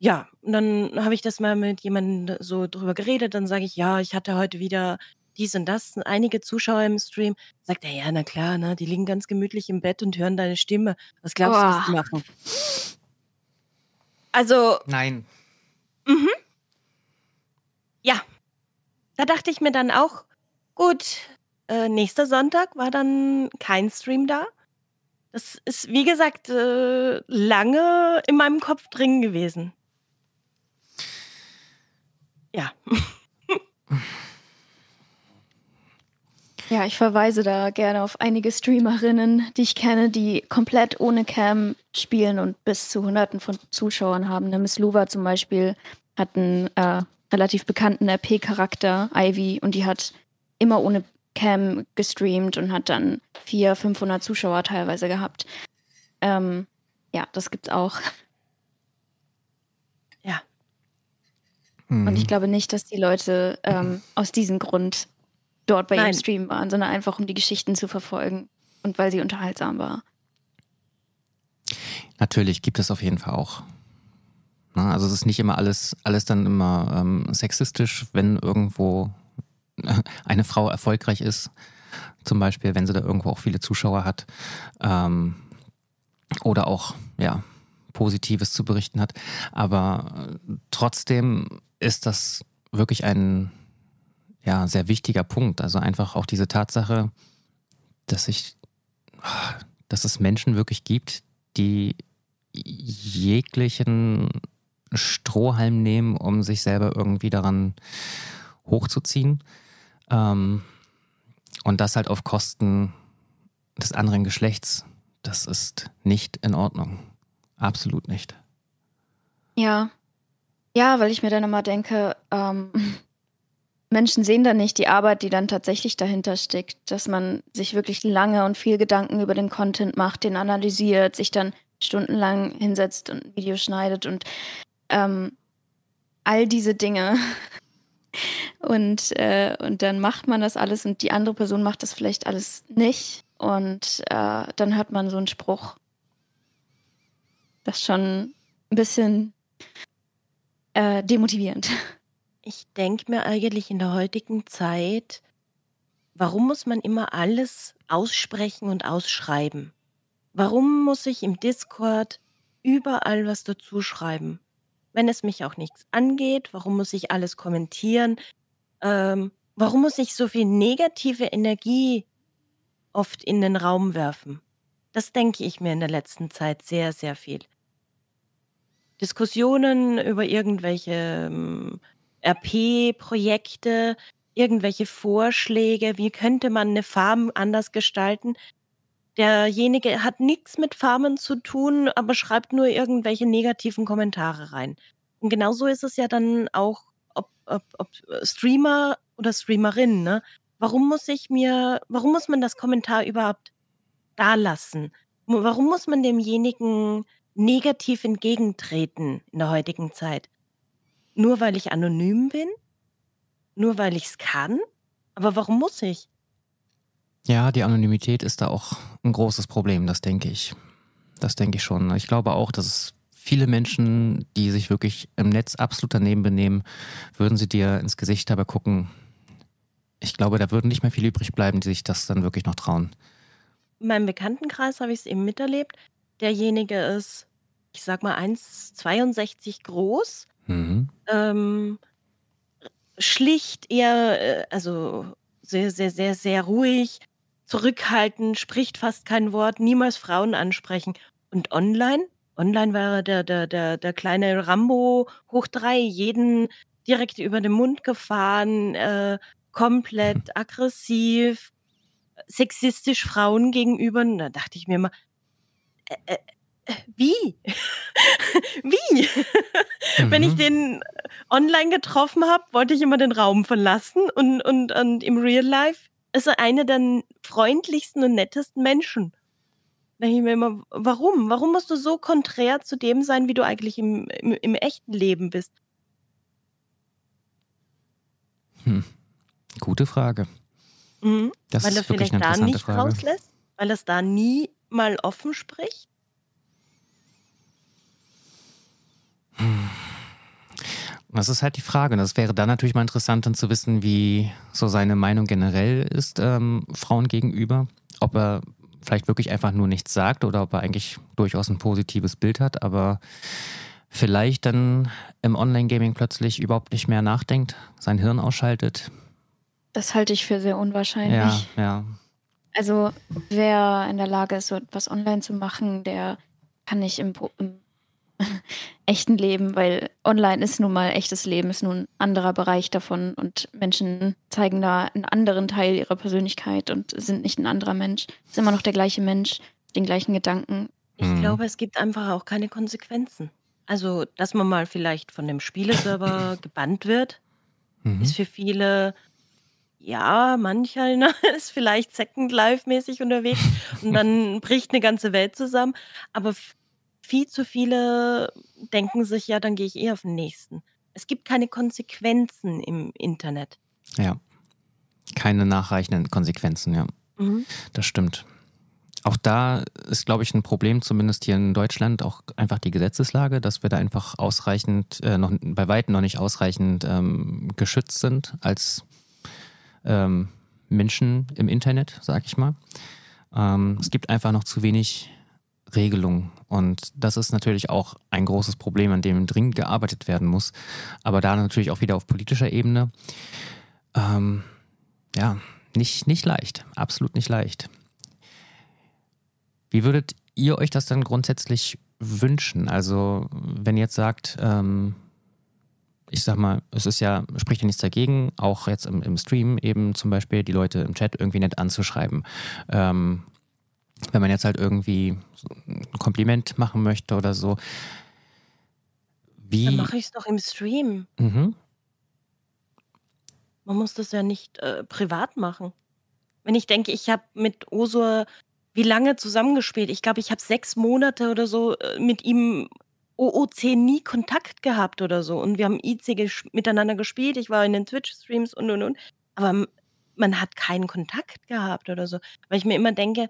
Ja, und dann habe ich das mal mit jemandem so drüber geredet. Dann sage ich, ja, ich hatte heute wieder dies und das, einige Zuschauer im Stream. Sagt er, ja, na klar, ne, die liegen ganz gemütlich im Bett und hören deine Stimme. Was glaubst du, was die machen? Also, Nein. Mhm. Ja, da dachte ich mir dann auch, gut, äh, nächster Sonntag war dann kein Stream da. Das ist, wie gesagt, äh, lange in meinem Kopf drin gewesen. Ja. Ja, ich verweise da gerne auf einige Streamerinnen, die ich kenne, die komplett ohne Cam spielen und bis zu Hunderten von Zuschauern haben. Der Miss Luva zum Beispiel hat einen äh, relativ bekannten RP-Charakter, Ivy, und die hat immer ohne Cam gestreamt und hat dann 400, 500 Zuschauer teilweise gehabt. Ähm, ja, das gibt's auch. Ja. Und ich glaube nicht, dass die Leute ähm, aus diesem Grund dort bei Nein. ihrem Stream waren, sondern einfach um die Geschichten zu verfolgen und weil sie unterhaltsam war. Natürlich gibt es auf jeden Fall auch. Na, also es ist nicht immer alles, alles dann immer ähm, sexistisch, wenn irgendwo eine Frau erfolgreich ist. Zum Beispiel, wenn sie da irgendwo auch viele Zuschauer hat. Ähm, oder auch, ja, Positives zu berichten hat. Aber äh, trotzdem ist das wirklich ein ja, sehr wichtiger Punkt. Also einfach auch diese Tatsache, dass ich, dass es Menschen wirklich gibt, die jeglichen Strohhalm nehmen, um sich selber irgendwie daran hochzuziehen. Ähm, und das halt auf Kosten des anderen Geschlechts. Das ist nicht in Ordnung. Absolut nicht. Ja. Ja, weil ich mir dann immer denke, ähm, Menschen sehen dann nicht die Arbeit, die dann tatsächlich dahinter steckt, dass man sich wirklich lange und viel Gedanken über den Content macht, den analysiert, sich dann stundenlang hinsetzt und ein Video schneidet und ähm, all diese Dinge. Und, äh, und dann macht man das alles und die andere Person macht das vielleicht alles nicht. Und äh, dann hört man so einen Spruch. Das ist schon ein bisschen äh, demotivierend. Ich denke mir eigentlich in der heutigen Zeit, warum muss man immer alles aussprechen und ausschreiben? Warum muss ich im Discord überall was dazu schreiben? Wenn es mich auch nichts angeht, warum muss ich alles kommentieren? Ähm, warum muss ich so viel negative Energie oft in den Raum werfen? Das denke ich mir in der letzten Zeit sehr, sehr viel. Diskussionen über irgendwelche ähm, RP-Projekte, irgendwelche Vorschläge, wie könnte man eine Farm anders gestalten. Derjenige hat nichts mit Farmen zu tun, aber schreibt nur irgendwelche negativen Kommentare rein. Und genauso ist es ja dann auch, ob, ob, ob Streamer oder Streamerin, ne? Warum muss ich mir, warum muss man das Kommentar überhaupt da lassen? Warum muss man demjenigen negativ entgegentreten in der heutigen Zeit? Nur weil ich anonym bin? Nur weil ich es kann? Aber warum muss ich? Ja, die Anonymität ist da auch ein großes Problem, das denke ich. Das denke ich schon. Ich glaube auch, dass es viele Menschen, die sich wirklich im Netz absolut daneben benehmen, würden sie dir ins Gesicht dabei gucken. Ich glaube, da würden nicht mehr viele übrig bleiben, die sich das dann wirklich noch trauen. In meinem Bekanntenkreis habe ich es eben miterlebt. Derjenige ist, ich sag mal, 1,62 groß, Mhm. Ähm, schlicht eher, äh, also sehr, sehr, sehr, sehr ruhig, zurückhaltend, spricht fast kein Wort, niemals Frauen ansprechen. Und online? Online war er der, der, der, der kleine Rambo hoch drei, jeden direkt über den Mund gefahren, äh, komplett aggressiv, sexistisch Frauen gegenüber. Und da dachte ich mir mal, äh, äh, wie? wie? Wenn ich Mhm. den online getroffen habe, wollte ich immer den Raum verlassen und, und, und im Real Life ist er einer der freundlichsten und nettesten Menschen. Da denke ich mir immer, warum? Warum musst du so konträr zu dem sein, wie du eigentlich im, im, im echten Leben bist? Hm. Gute Frage. Mhm. Das Weil ist er wirklich eine vielleicht da nicht Frage. rauslässt? Weil er es da nie mal offen spricht? Das ist halt die Frage. Das wäre dann natürlich mal interessant, dann zu wissen, wie so seine Meinung generell ist ähm, Frauen gegenüber. Ob er vielleicht wirklich einfach nur nichts sagt oder ob er eigentlich durchaus ein positives Bild hat, aber vielleicht dann im Online-Gaming plötzlich überhaupt nicht mehr nachdenkt, sein Hirn ausschaltet. Das halte ich für sehr unwahrscheinlich. Ja, ja. Also wer in der Lage ist, so etwas online zu machen, der kann nicht im, im echten Leben, weil online ist nun mal echtes Leben, ist nun ein anderer Bereich davon und Menschen zeigen da einen anderen Teil ihrer Persönlichkeit und sind nicht ein anderer Mensch, ist immer noch der gleiche Mensch, den gleichen Gedanken. Ich Mhm. glaube, es gibt einfach auch keine Konsequenzen. Also, dass man mal vielleicht von dem Spieleserver gebannt wird, Mhm. ist für viele, ja, manch einer ist vielleicht Second Life-mäßig unterwegs und dann bricht eine ganze Welt zusammen. Aber viel zu viele denken sich, ja, dann gehe ich eh auf den nächsten. Es gibt keine Konsequenzen im Internet. Ja. Keine nachreichenden Konsequenzen, ja. Mhm. Das stimmt. Auch da ist, glaube ich, ein Problem, zumindest hier in Deutschland, auch einfach die Gesetzeslage, dass wir da einfach ausreichend, äh, noch bei weitem noch nicht ausreichend ähm, geschützt sind als ähm, Menschen im Internet, sag ich mal. Ähm, es gibt einfach noch zu wenig Regelungen. Und das ist natürlich auch ein großes Problem, an dem dringend gearbeitet werden muss. Aber da natürlich auch wieder auf politischer Ebene. Ähm, ja, nicht, nicht leicht. Absolut nicht leicht. Wie würdet ihr euch das dann grundsätzlich wünschen? Also, wenn ihr jetzt sagt, ähm, ich sag mal, es ist ja, spricht ja nichts dagegen, auch jetzt im, im Stream eben zum Beispiel die Leute im Chat irgendwie nett anzuschreiben. Ähm, wenn man jetzt halt irgendwie ein Kompliment machen möchte oder so. Dann Wie. mache ich es doch im Stream. Mhm. Man muss das ja nicht äh, privat machen. Wenn ich denke, ich habe mit Osur wie lange zusammengespielt? Ich glaube, ich habe sechs Monate oder so äh, mit ihm OOC nie Kontakt gehabt oder so. Und wir haben IC gesch miteinander gespielt. Ich war in den Twitch-Streams und und und. Aber man hat keinen Kontakt gehabt oder so. Weil ich mir immer denke,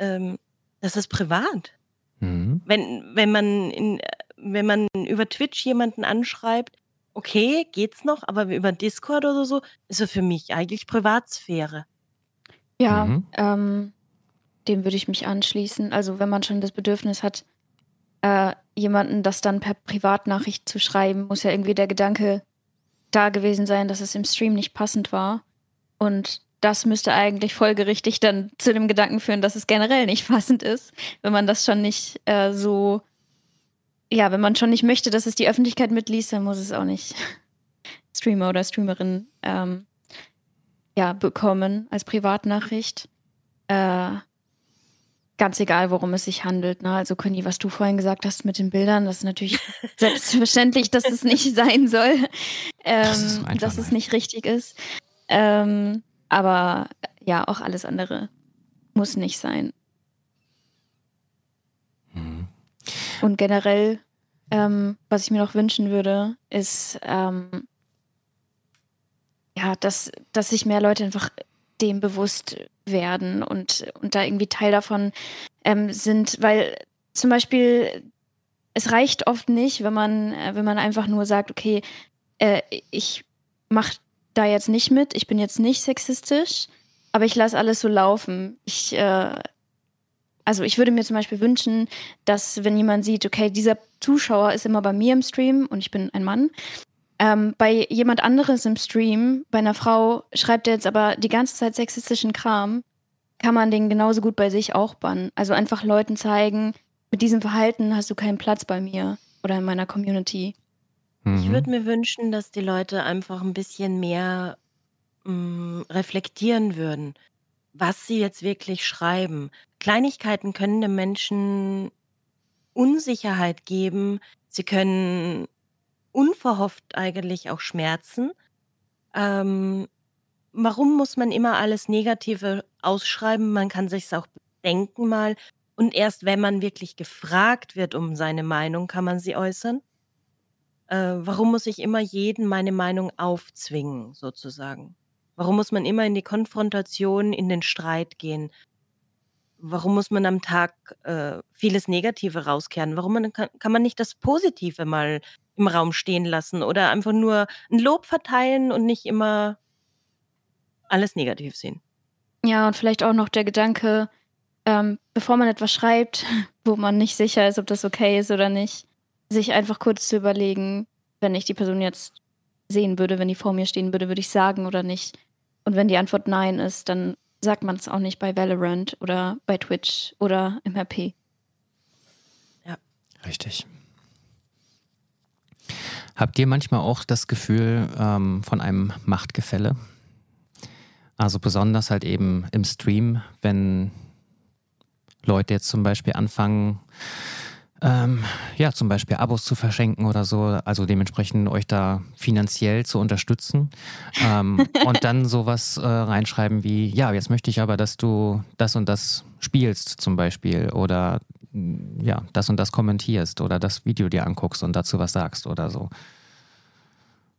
ähm, das ist privat. Mhm. Wenn, wenn, man in, wenn man über Twitch jemanden anschreibt, okay, geht's noch, aber über Discord oder so, ist es für mich eigentlich Privatsphäre. Ja, Mhm. ähm, dem würde ich mich anschließen. Also wenn man schon das Bedürfnis hat, äh, jemanden das dann per Privatnachricht zu schreiben, muss ja irgendwie der Gedanke da gewesen sein, dass es im Stream nicht passend war. Und das müsste eigentlich folgerichtig dann zu dem Gedanken führen, dass es generell nicht passend ist, wenn man das schon nicht äh, so, ja, wenn man schon nicht möchte, dass es die Öffentlichkeit mitliest, dann muss es auch nicht Streamer oder Streamerin ähm, ja, bekommen als Privatnachricht. Äh, ganz egal, worum es sich handelt. Ne? Also Conny, was du vorhin gesagt hast mit den Bildern, das ist natürlich selbstverständlich, dass es nicht sein soll, Das ähm, einfach dass es nicht richtig ist. Ähm, aber ja, auch alles andere muss nicht sein. Mhm. Und generell, ähm, was ich mir noch wünschen würde, ist, ähm, ja, dass, dass sich mehr Leute einfach dem bewusst werden und, und da irgendwie Teil davon ähm, sind, weil zum Beispiel es reicht oft nicht, wenn man, äh, wenn man einfach nur sagt, okay, äh, ich mache da jetzt nicht mit, ich bin jetzt nicht sexistisch, aber ich lasse alles so laufen. Ich, äh, also ich würde mir zum Beispiel wünschen, dass wenn jemand sieht, okay, dieser Zuschauer ist immer bei mir im Stream und ich bin ein Mann, ähm, bei jemand anderes im Stream, bei einer Frau, schreibt er jetzt aber die ganze Zeit sexistischen Kram, kann man den genauso gut bei sich auch bannen. Also einfach Leuten zeigen, mit diesem Verhalten hast du keinen Platz bei mir oder in meiner Community. Ich Mhm. würde mir wünschen, dass die Leute einfach ein bisschen mehr mm, reflektieren würden, was sie jetzt wirklich schreiben. Kleinigkeiten können dem Menschen Unsicherheit geben. Sie können unverhofft eigentlich auch schmerzen. Ähm, warum muss man immer alles Negative ausschreiben? Man kann sich's auch denken mal. Und erst wenn man wirklich gefragt wird um seine Meinung, kann man sie äußern. Äh, warum muss ich immer jeden meine Meinung aufzwingen, sozusagen? Warum muss man immer in die Konfrontation, in den Streit gehen? Warum muss man am Tag äh, vieles Negative rauskehren? Warum man, kann, kann man nicht das Positive mal im Raum stehen lassen oder einfach nur ein Lob verteilen und nicht immer alles negativ sehen? Ja, und vielleicht auch noch der Gedanke, ähm, bevor man etwas schreibt, wo man nicht sicher ist, ob das okay ist oder nicht, sich einfach kurz zu überlegen, wenn ich die Person jetzt sehen würde, wenn die vor mir stehen würde, würde ich sagen oder nicht. Und wenn die Antwort Nein ist, dann sagt man es auch nicht bei Valorant oder bei Twitch oder im RP. Ja. Richtig. Habt ihr manchmal auch das Gefühl ähm, von einem Machtgefälle? Also besonders halt eben im Stream, wenn Leute jetzt zum Beispiel anfangen, ähm, ja, zum Beispiel Abos zu verschenken oder so, also dementsprechend euch da finanziell zu unterstützen ähm, und dann sowas äh, reinschreiben wie, ja, jetzt möchte ich aber, dass du das und das spielst zum Beispiel oder mm, ja, das und das kommentierst oder das Video dir anguckst und dazu was sagst oder so.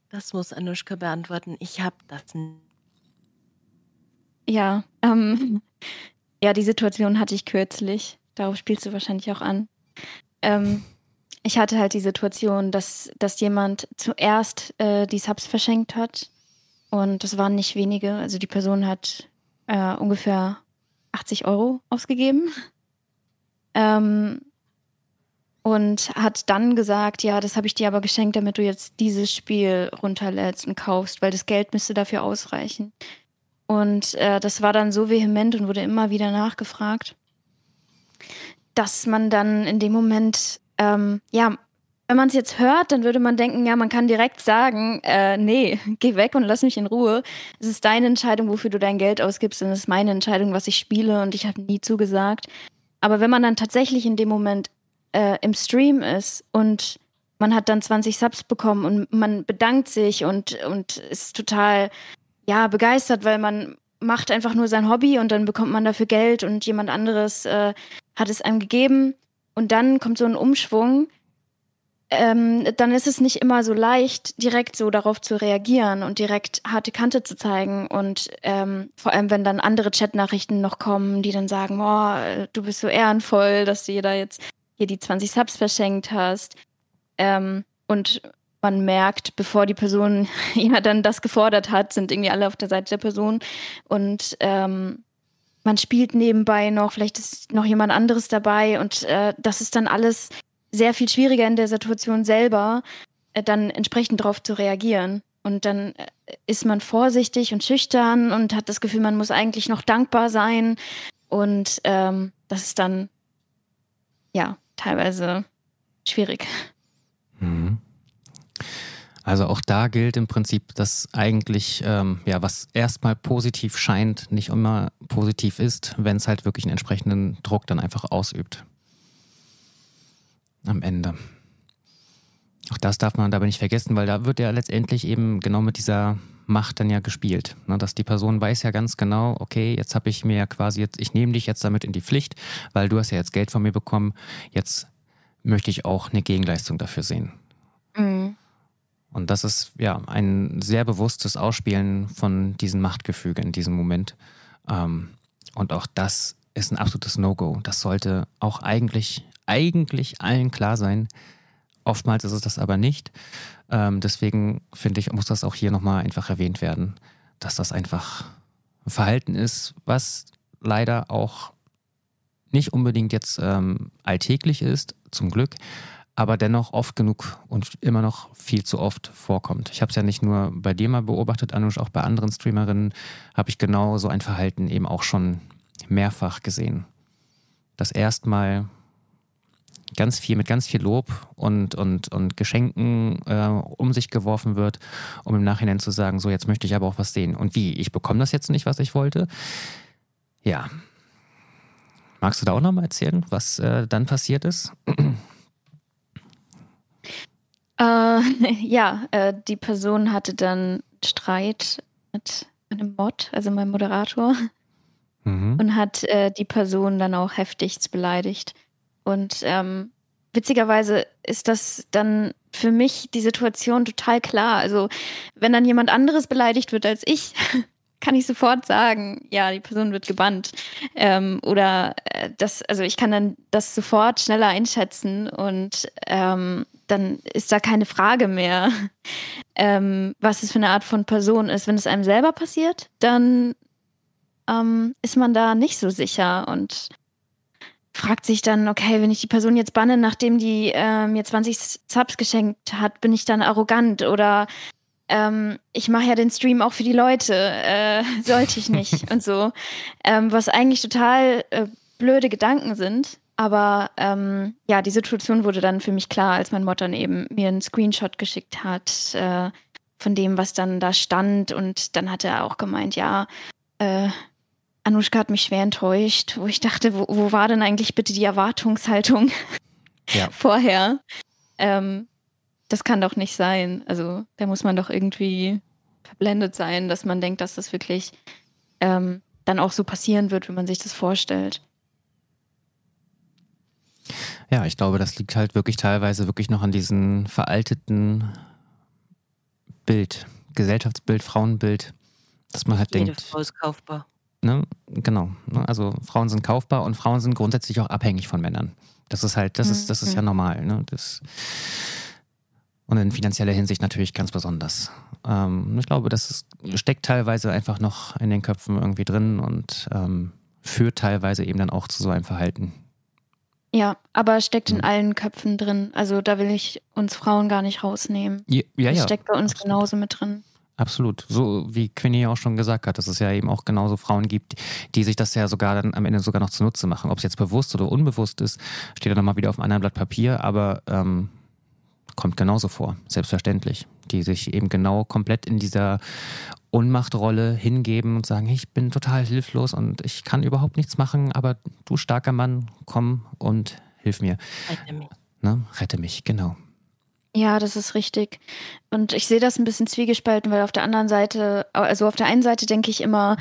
Das muss Anushka beantworten. Ich habe das. Ja, ähm, ja, die Situation hatte ich kürzlich. Darauf spielst du wahrscheinlich auch an. Ähm, ich hatte halt die Situation, dass, dass jemand zuerst äh, die Subs verschenkt hat. Und das waren nicht wenige. Also die Person hat äh, ungefähr 80 Euro ausgegeben. Ähm, und hat dann gesagt, ja, das habe ich dir aber geschenkt, damit du jetzt dieses Spiel runterlädst und kaufst, weil das Geld müsste dafür ausreichen. Und äh, das war dann so vehement und wurde immer wieder nachgefragt dass man dann in dem Moment, ähm, ja, wenn man es jetzt hört, dann würde man denken, ja, man kann direkt sagen, äh, nee, geh weg und lass mich in Ruhe. Es ist deine Entscheidung, wofür du dein Geld ausgibst, und es ist meine Entscheidung, was ich spiele und ich habe nie zugesagt. Aber wenn man dann tatsächlich in dem Moment äh, im Stream ist und man hat dann 20 Subs bekommen und man bedankt sich und, und ist total ja, begeistert, weil man macht einfach nur sein Hobby und dann bekommt man dafür Geld und jemand anderes äh, hat es einem gegeben und dann kommt so ein Umschwung, ähm, dann ist es nicht immer so leicht, direkt so darauf zu reagieren und direkt harte Kante zu zeigen. Und ähm, vor allem, wenn dann andere Chatnachrichten noch kommen, die dann sagen, oh, du bist so ehrenvoll, dass du dir da jetzt hier die 20 Subs verschenkt hast. Ähm, und man merkt, bevor die Person ja dann das gefordert hat, sind irgendwie alle auf der Seite der Person. Und ähm, man spielt nebenbei noch, vielleicht ist noch jemand anderes dabei und äh, das ist dann alles sehr viel schwieriger in der Situation selber, äh, dann entsprechend darauf zu reagieren. Und dann äh, ist man vorsichtig und schüchtern und hat das Gefühl, man muss eigentlich noch dankbar sein. Und ähm, das ist dann ja teilweise schwierig. Mhm. Also auch da gilt im Prinzip, dass eigentlich, ähm, ja, was erstmal positiv scheint, nicht immer positiv ist, wenn es halt wirklich einen entsprechenden Druck dann einfach ausübt. Am Ende. Auch das darf man dabei nicht vergessen, weil da wird ja letztendlich eben genau mit dieser Macht dann ja gespielt. Ne, dass die Person weiß ja ganz genau, okay, jetzt habe ich mir ja quasi jetzt, ich nehme dich jetzt damit in die Pflicht, weil du hast ja jetzt Geld von mir bekommen, jetzt möchte ich auch eine Gegenleistung dafür sehen. Mhm. Und das ist ja ein sehr bewusstes Ausspielen von diesem Machtgefüge in diesem Moment. Ähm, und auch das ist ein absolutes No-Go. Das sollte auch eigentlich, eigentlich allen klar sein. Oftmals ist es das aber nicht. Ähm, deswegen finde ich, muss das auch hier nochmal einfach erwähnt werden, dass das einfach ein Verhalten ist, was leider auch nicht unbedingt jetzt ähm, alltäglich ist, zum Glück, aber dennoch oft genug und immer noch viel zu oft vorkommt. Ich habe es ja nicht nur bei dir mal beobachtet, Anush, auch bei anderen Streamerinnen habe ich genau so ein Verhalten eben auch schon mehrfach gesehen. Das erstmal ganz viel mit ganz viel Lob und, und, und Geschenken äh, um sich geworfen wird, um im Nachhinein zu sagen, so jetzt möchte ich aber auch was sehen. Und wie, ich bekomme das jetzt nicht, was ich wollte? Ja. Magst du da auch nochmal erzählen, was äh, dann passiert ist? Äh, ja, äh, die Person hatte dann Streit mit einem Mod, also meinem Moderator, mhm. und hat äh, die Person dann auch heftigst beleidigt. Und ähm, witzigerweise ist das dann für mich die Situation total klar. Also wenn dann jemand anderes beleidigt wird als ich, kann ich sofort sagen, ja, die Person wird gebannt. Ähm, oder äh, das, also ich kann dann das sofort schneller einschätzen und ähm, dann ist da keine Frage mehr, ähm, was es für eine Art von Person ist. Wenn es einem selber passiert, dann ähm, ist man da nicht so sicher und fragt sich dann, okay, wenn ich die Person jetzt banne, nachdem die äh, mir 20 Subs geschenkt hat, bin ich dann arrogant oder ähm, ich mache ja den Stream auch für die Leute, äh, sollte ich nicht und so. Ähm, was eigentlich total äh, blöde Gedanken sind. Aber ähm, ja, die Situation wurde dann für mich klar, als mein Mod dann eben mir einen Screenshot geschickt hat äh, von dem, was dann da stand. Und dann hat er auch gemeint, ja, äh, Anushka hat mich schwer enttäuscht, wo ich dachte, wo, wo war denn eigentlich bitte die Erwartungshaltung ja. vorher? Ähm, das kann doch nicht sein. Also da muss man doch irgendwie verblendet sein, dass man denkt, dass das wirklich ähm, dann auch so passieren wird, wenn man sich das vorstellt. Ja, ich glaube, das liegt halt wirklich teilweise wirklich noch an diesem veralteten Bild, Gesellschaftsbild, Frauenbild, dass man halt Jede denkt. Frau ist kaufbar. Ne, genau. Ne, also Frauen sind kaufbar und Frauen sind grundsätzlich auch abhängig von Männern. Das ist halt, das ist, das ist ja mhm. normal. Ne? Das, und in finanzieller Hinsicht natürlich ganz besonders. Ähm, ich glaube, das ist, steckt teilweise einfach noch in den Köpfen irgendwie drin und ähm, führt teilweise eben dann auch zu so einem Verhalten. Ja, aber steckt in allen Köpfen drin. Also da will ich uns Frauen gar nicht rausnehmen. Ja, ja. Das steckt bei uns absolut. genauso mit drin. Absolut. So wie Quinny auch schon gesagt hat, dass es ja eben auch genauso Frauen gibt, die sich das ja sogar dann am Ende sogar noch zunutze machen. Ob es jetzt bewusst oder unbewusst ist, steht dann nochmal wieder auf einem anderen Blatt Papier, aber ähm, kommt genauso vor, selbstverständlich. Die sich eben genau komplett in dieser Ohnmachtrolle hingeben und sagen, ich bin total hilflos und ich kann überhaupt nichts machen, aber du starker Mann, komm und hilf mir. Rette mich. Ne? Rette mich, genau. Ja, das ist richtig. Und ich sehe das ein bisschen zwiegespalten, weil auf der anderen Seite, also auf der einen Seite denke ich immer,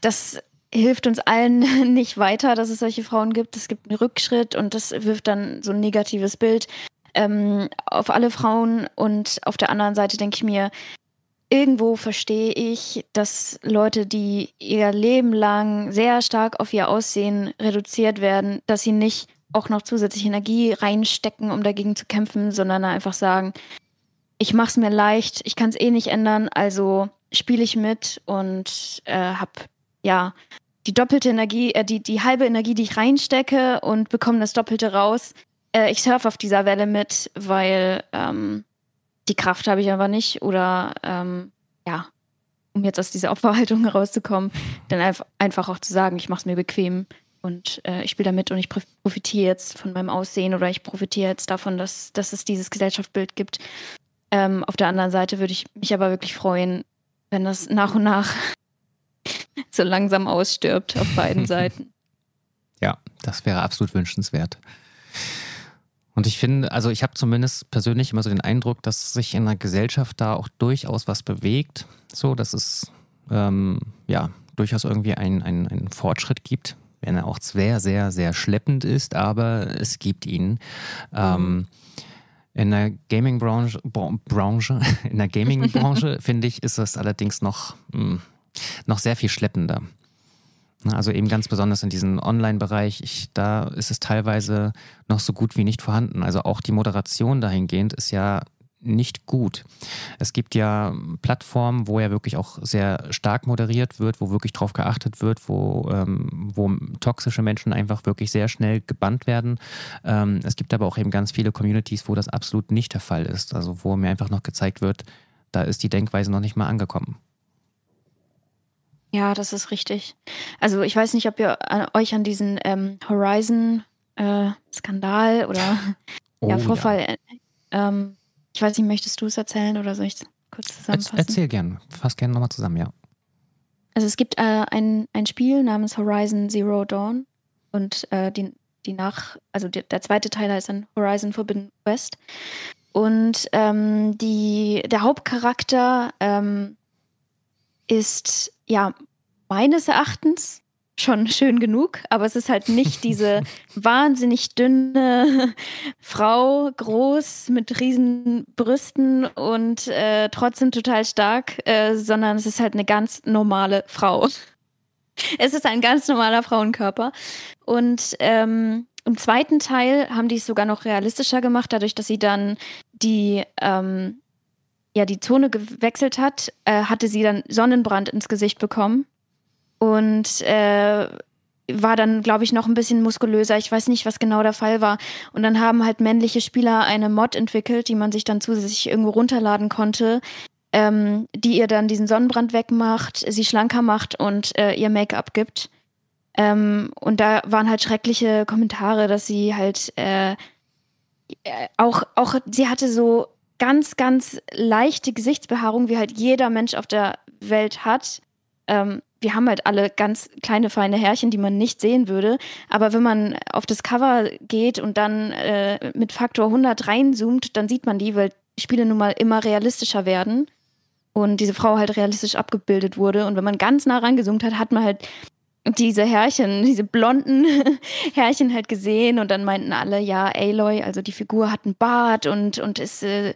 das hilft uns allen nicht weiter, dass es solche Frauen gibt. Es gibt einen Rückschritt und das wirft dann so ein negatives Bild ähm, auf alle Frauen. Und auf der anderen Seite denke ich mir, irgendwo verstehe ich, dass Leute, die ihr Leben lang sehr stark auf ihr Aussehen reduziert werden, dass sie nicht auch noch zusätzliche Energie reinstecken, um dagegen zu kämpfen, sondern einfach sagen, ich mache es mir leicht, ich kann es eh nicht ändern, also spiele ich mit und äh, habe ja die doppelte Energie, äh, die, die halbe Energie, die ich reinstecke und bekomme das Doppelte raus. Äh, ich surfe auf dieser Welle mit, weil ähm, die Kraft habe ich aber nicht oder ähm, ja, um jetzt aus dieser Opferhaltung herauszukommen, dann einfach, auch zu sagen, ich mache es mir bequem und äh, ich spiele damit und ich profitiere jetzt von meinem Aussehen oder ich profitiere jetzt davon, dass, dass es dieses Gesellschaftsbild gibt. Ähm, auf der anderen Seite würde ich mich aber wirklich freuen, wenn das nach und nach so langsam ausstirbt auf beiden Seiten. Ja, das wäre absolut wünschenswert. Und ich finde, also ich habe zumindest persönlich immer so den Eindruck, dass sich in der Gesellschaft da auch durchaus was bewegt. So, dass es ähm, ja durchaus irgendwie einen ein Fortschritt gibt, wenn er auch sehr, sehr, sehr schleppend ist, aber es gibt ihn. Ähm, mhm. in der Gaming-Branche, Branche, in der Gaming-Branche finde ich, ist das allerdings noch, mh, hm, noch sehr viel schleppender. Ne, also eben ganz besonders in diesem Online-Bereich, da ist es teilweise noch so gut wie nicht vorhanden. Also auch die Moderation dahingehend ist ja nicht gut. Es gibt ja Plattformen, wo ja wirklich auch sehr stark moderiert wird, wo wirklich drauf geachtet wird, wo, ähm, wo toxische Menschen einfach wirklich sehr schnell gebannt werden. Ähm, es gibt aber auch eben ganz viele Communities, wo das absolut nicht der Fall ist. Also wo mir einfach noch gezeigt wird, da ist die Denkweise noch nicht mal angekommen. Ja, das ist richtig. Also ich weiß nicht, ob ihr an, euch an diesen ähm, Horizon-Skandal äh, oder oh, ja, Vorfall. Ja. Äh, ähm, ich weiß nicht, möchtest du es erzählen oder soll ich es kurz zusammenfassen? Erzähl gern, fass gerne nochmal zusammen, ja. Also es gibt äh, ein, ein Spiel namens Horizon Zero Dawn und äh, die, die nach, also die, der zweite Teil heißt dann Horizon Forbidden West. Und ähm, die, der Hauptcharakter ähm, ist ja meines Erachtens schon schön genug, aber es ist halt nicht diese wahnsinnig dünne Frau, groß mit riesen Brüsten und äh, trotzdem total stark, äh, sondern es ist halt eine ganz normale Frau. Es ist ein ganz normaler Frauenkörper. Und ähm, im zweiten Teil haben die es sogar noch realistischer gemacht, dadurch, dass sie dann die, ähm, ja, die Zone gewechselt hat, äh, hatte sie dann Sonnenbrand ins Gesicht bekommen und äh, war dann, glaube ich, noch ein bisschen muskulöser. Ich weiß nicht, was genau der Fall war. Und dann haben halt männliche Spieler eine Mod entwickelt, die man sich dann zusätzlich irgendwo runterladen konnte, ähm, die ihr dann diesen Sonnenbrand wegmacht, sie schlanker macht und äh, ihr Make-up gibt. Ähm, und da waren halt schreckliche Kommentare, dass sie halt äh, äh, auch, auch, sie hatte so ganz, ganz leichte Gesichtsbehaarung, wie halt jeder Mensch auf der Welt hat. Ähm, wir haben halt alle ganz kleine, feine Härchen, die man nicht sehen würde. Aber wenn man auf das Cover geht und dann äh, mit Faktor 100 reinzoomt, dann sieht man die, weil Spiele nun mal immer realistischer werden und diese Frau halt realistisch abgebildet wurde. Und wenn man ganz nah rangezoomt hat, hat man halt diese Härchen, diese blonden Härchen halt gesehen und dann meinten alle, ja, Aloy, also die Figur hat einen Bart und, und ist, äh,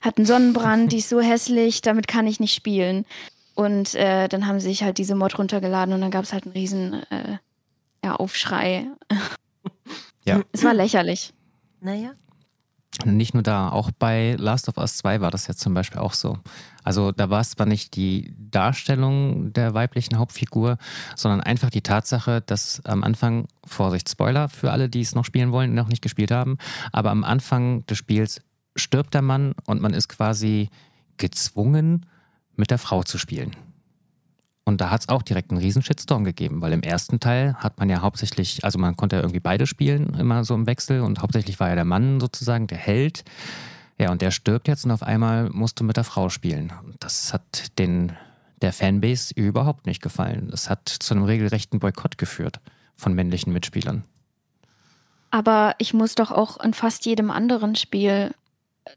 hat einen Sonnenbrand, die ist so hässlich, damit kann ich nicht spielen. Und äh, dann haben sie sich halt diese Mod runtergeladen und dann gab es halt einen riesen äh, ja, Aufschrei. Ja. Es war lächerlich. Naja. Nicht nur da, auch bei Last of Us 2 war das jetzt zum Beispiel auch so. Also da war es zwar nicht die Darstellung der weiblichen Hauptfigur, sondern einfach die Tatsache, dass am Anfang, Vorsicht, Spoiler für alle, die es noch spielen wollen, noch nicht gespielt haben, aber am Anfang des Spiels stirbt der Mann und man ist quasi gezwungen, mit der Frau zu spielen. Und da hat es auch direkt einen riesen Shitstorm gegeben, weil im ersten Teil hat man ja hauptsächlich, also man konnte ja irgendwie beide spielen, immer so im Wechsel und hauptsächlich war ja der Mann sozusagen der Held. Ja, und der stirbt jetzt und auf einmal musst du mit der Frau spielen. Das hat den, der Fanbase überhaupt nicht gefallen. Das hat zu einem regelrechten Boykott geführt von männlichen Mitspielern. Aber ich muss doch auch in fast jedem anderen Spiel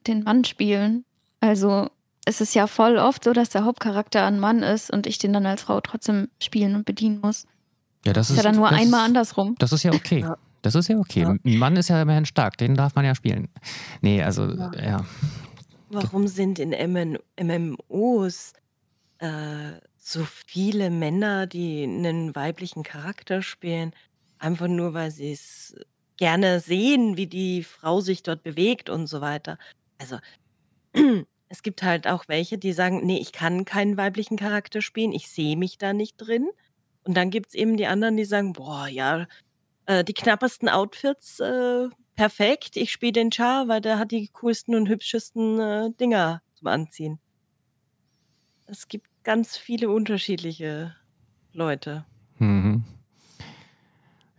den Mann spielen. Also es ist ja voll oft so, dass der Hauptcharakter ein Mann ist und ich den dann als Frau trotzdem spielen und bedienen muss. Ja, das ist, ist ja dann nur einmal ist, andersrum. Das ist ja okay. Ja. Das ist ja okay. Ja. Ein Mann ist ja immerhin stark, den darf man ja spielen. Nee, also, ja. ja. Warum sind in MMOs äh, so viele Männer, die einen weiblichen Charakter spielen, einfach nur, weil sie es gerne sehen, wie die Frau sich dort bewegt und so weiter? Also, es gibt halt auch welche, die sagen: „Ne, ich kann keinen weiblichen Charakter spielen, ich sehe mich da nicht drin.“ Und dann gibt's eben die anderen, die sagen: „Boah, ja, äh, die knappesten Outfits, äh, perfekt. Ich spiele den Char, weil der hat die coolsten und hübschesten, äh, Dinger zum Anziehen.“ Es gibt ganz viele unterschiedliche Leute.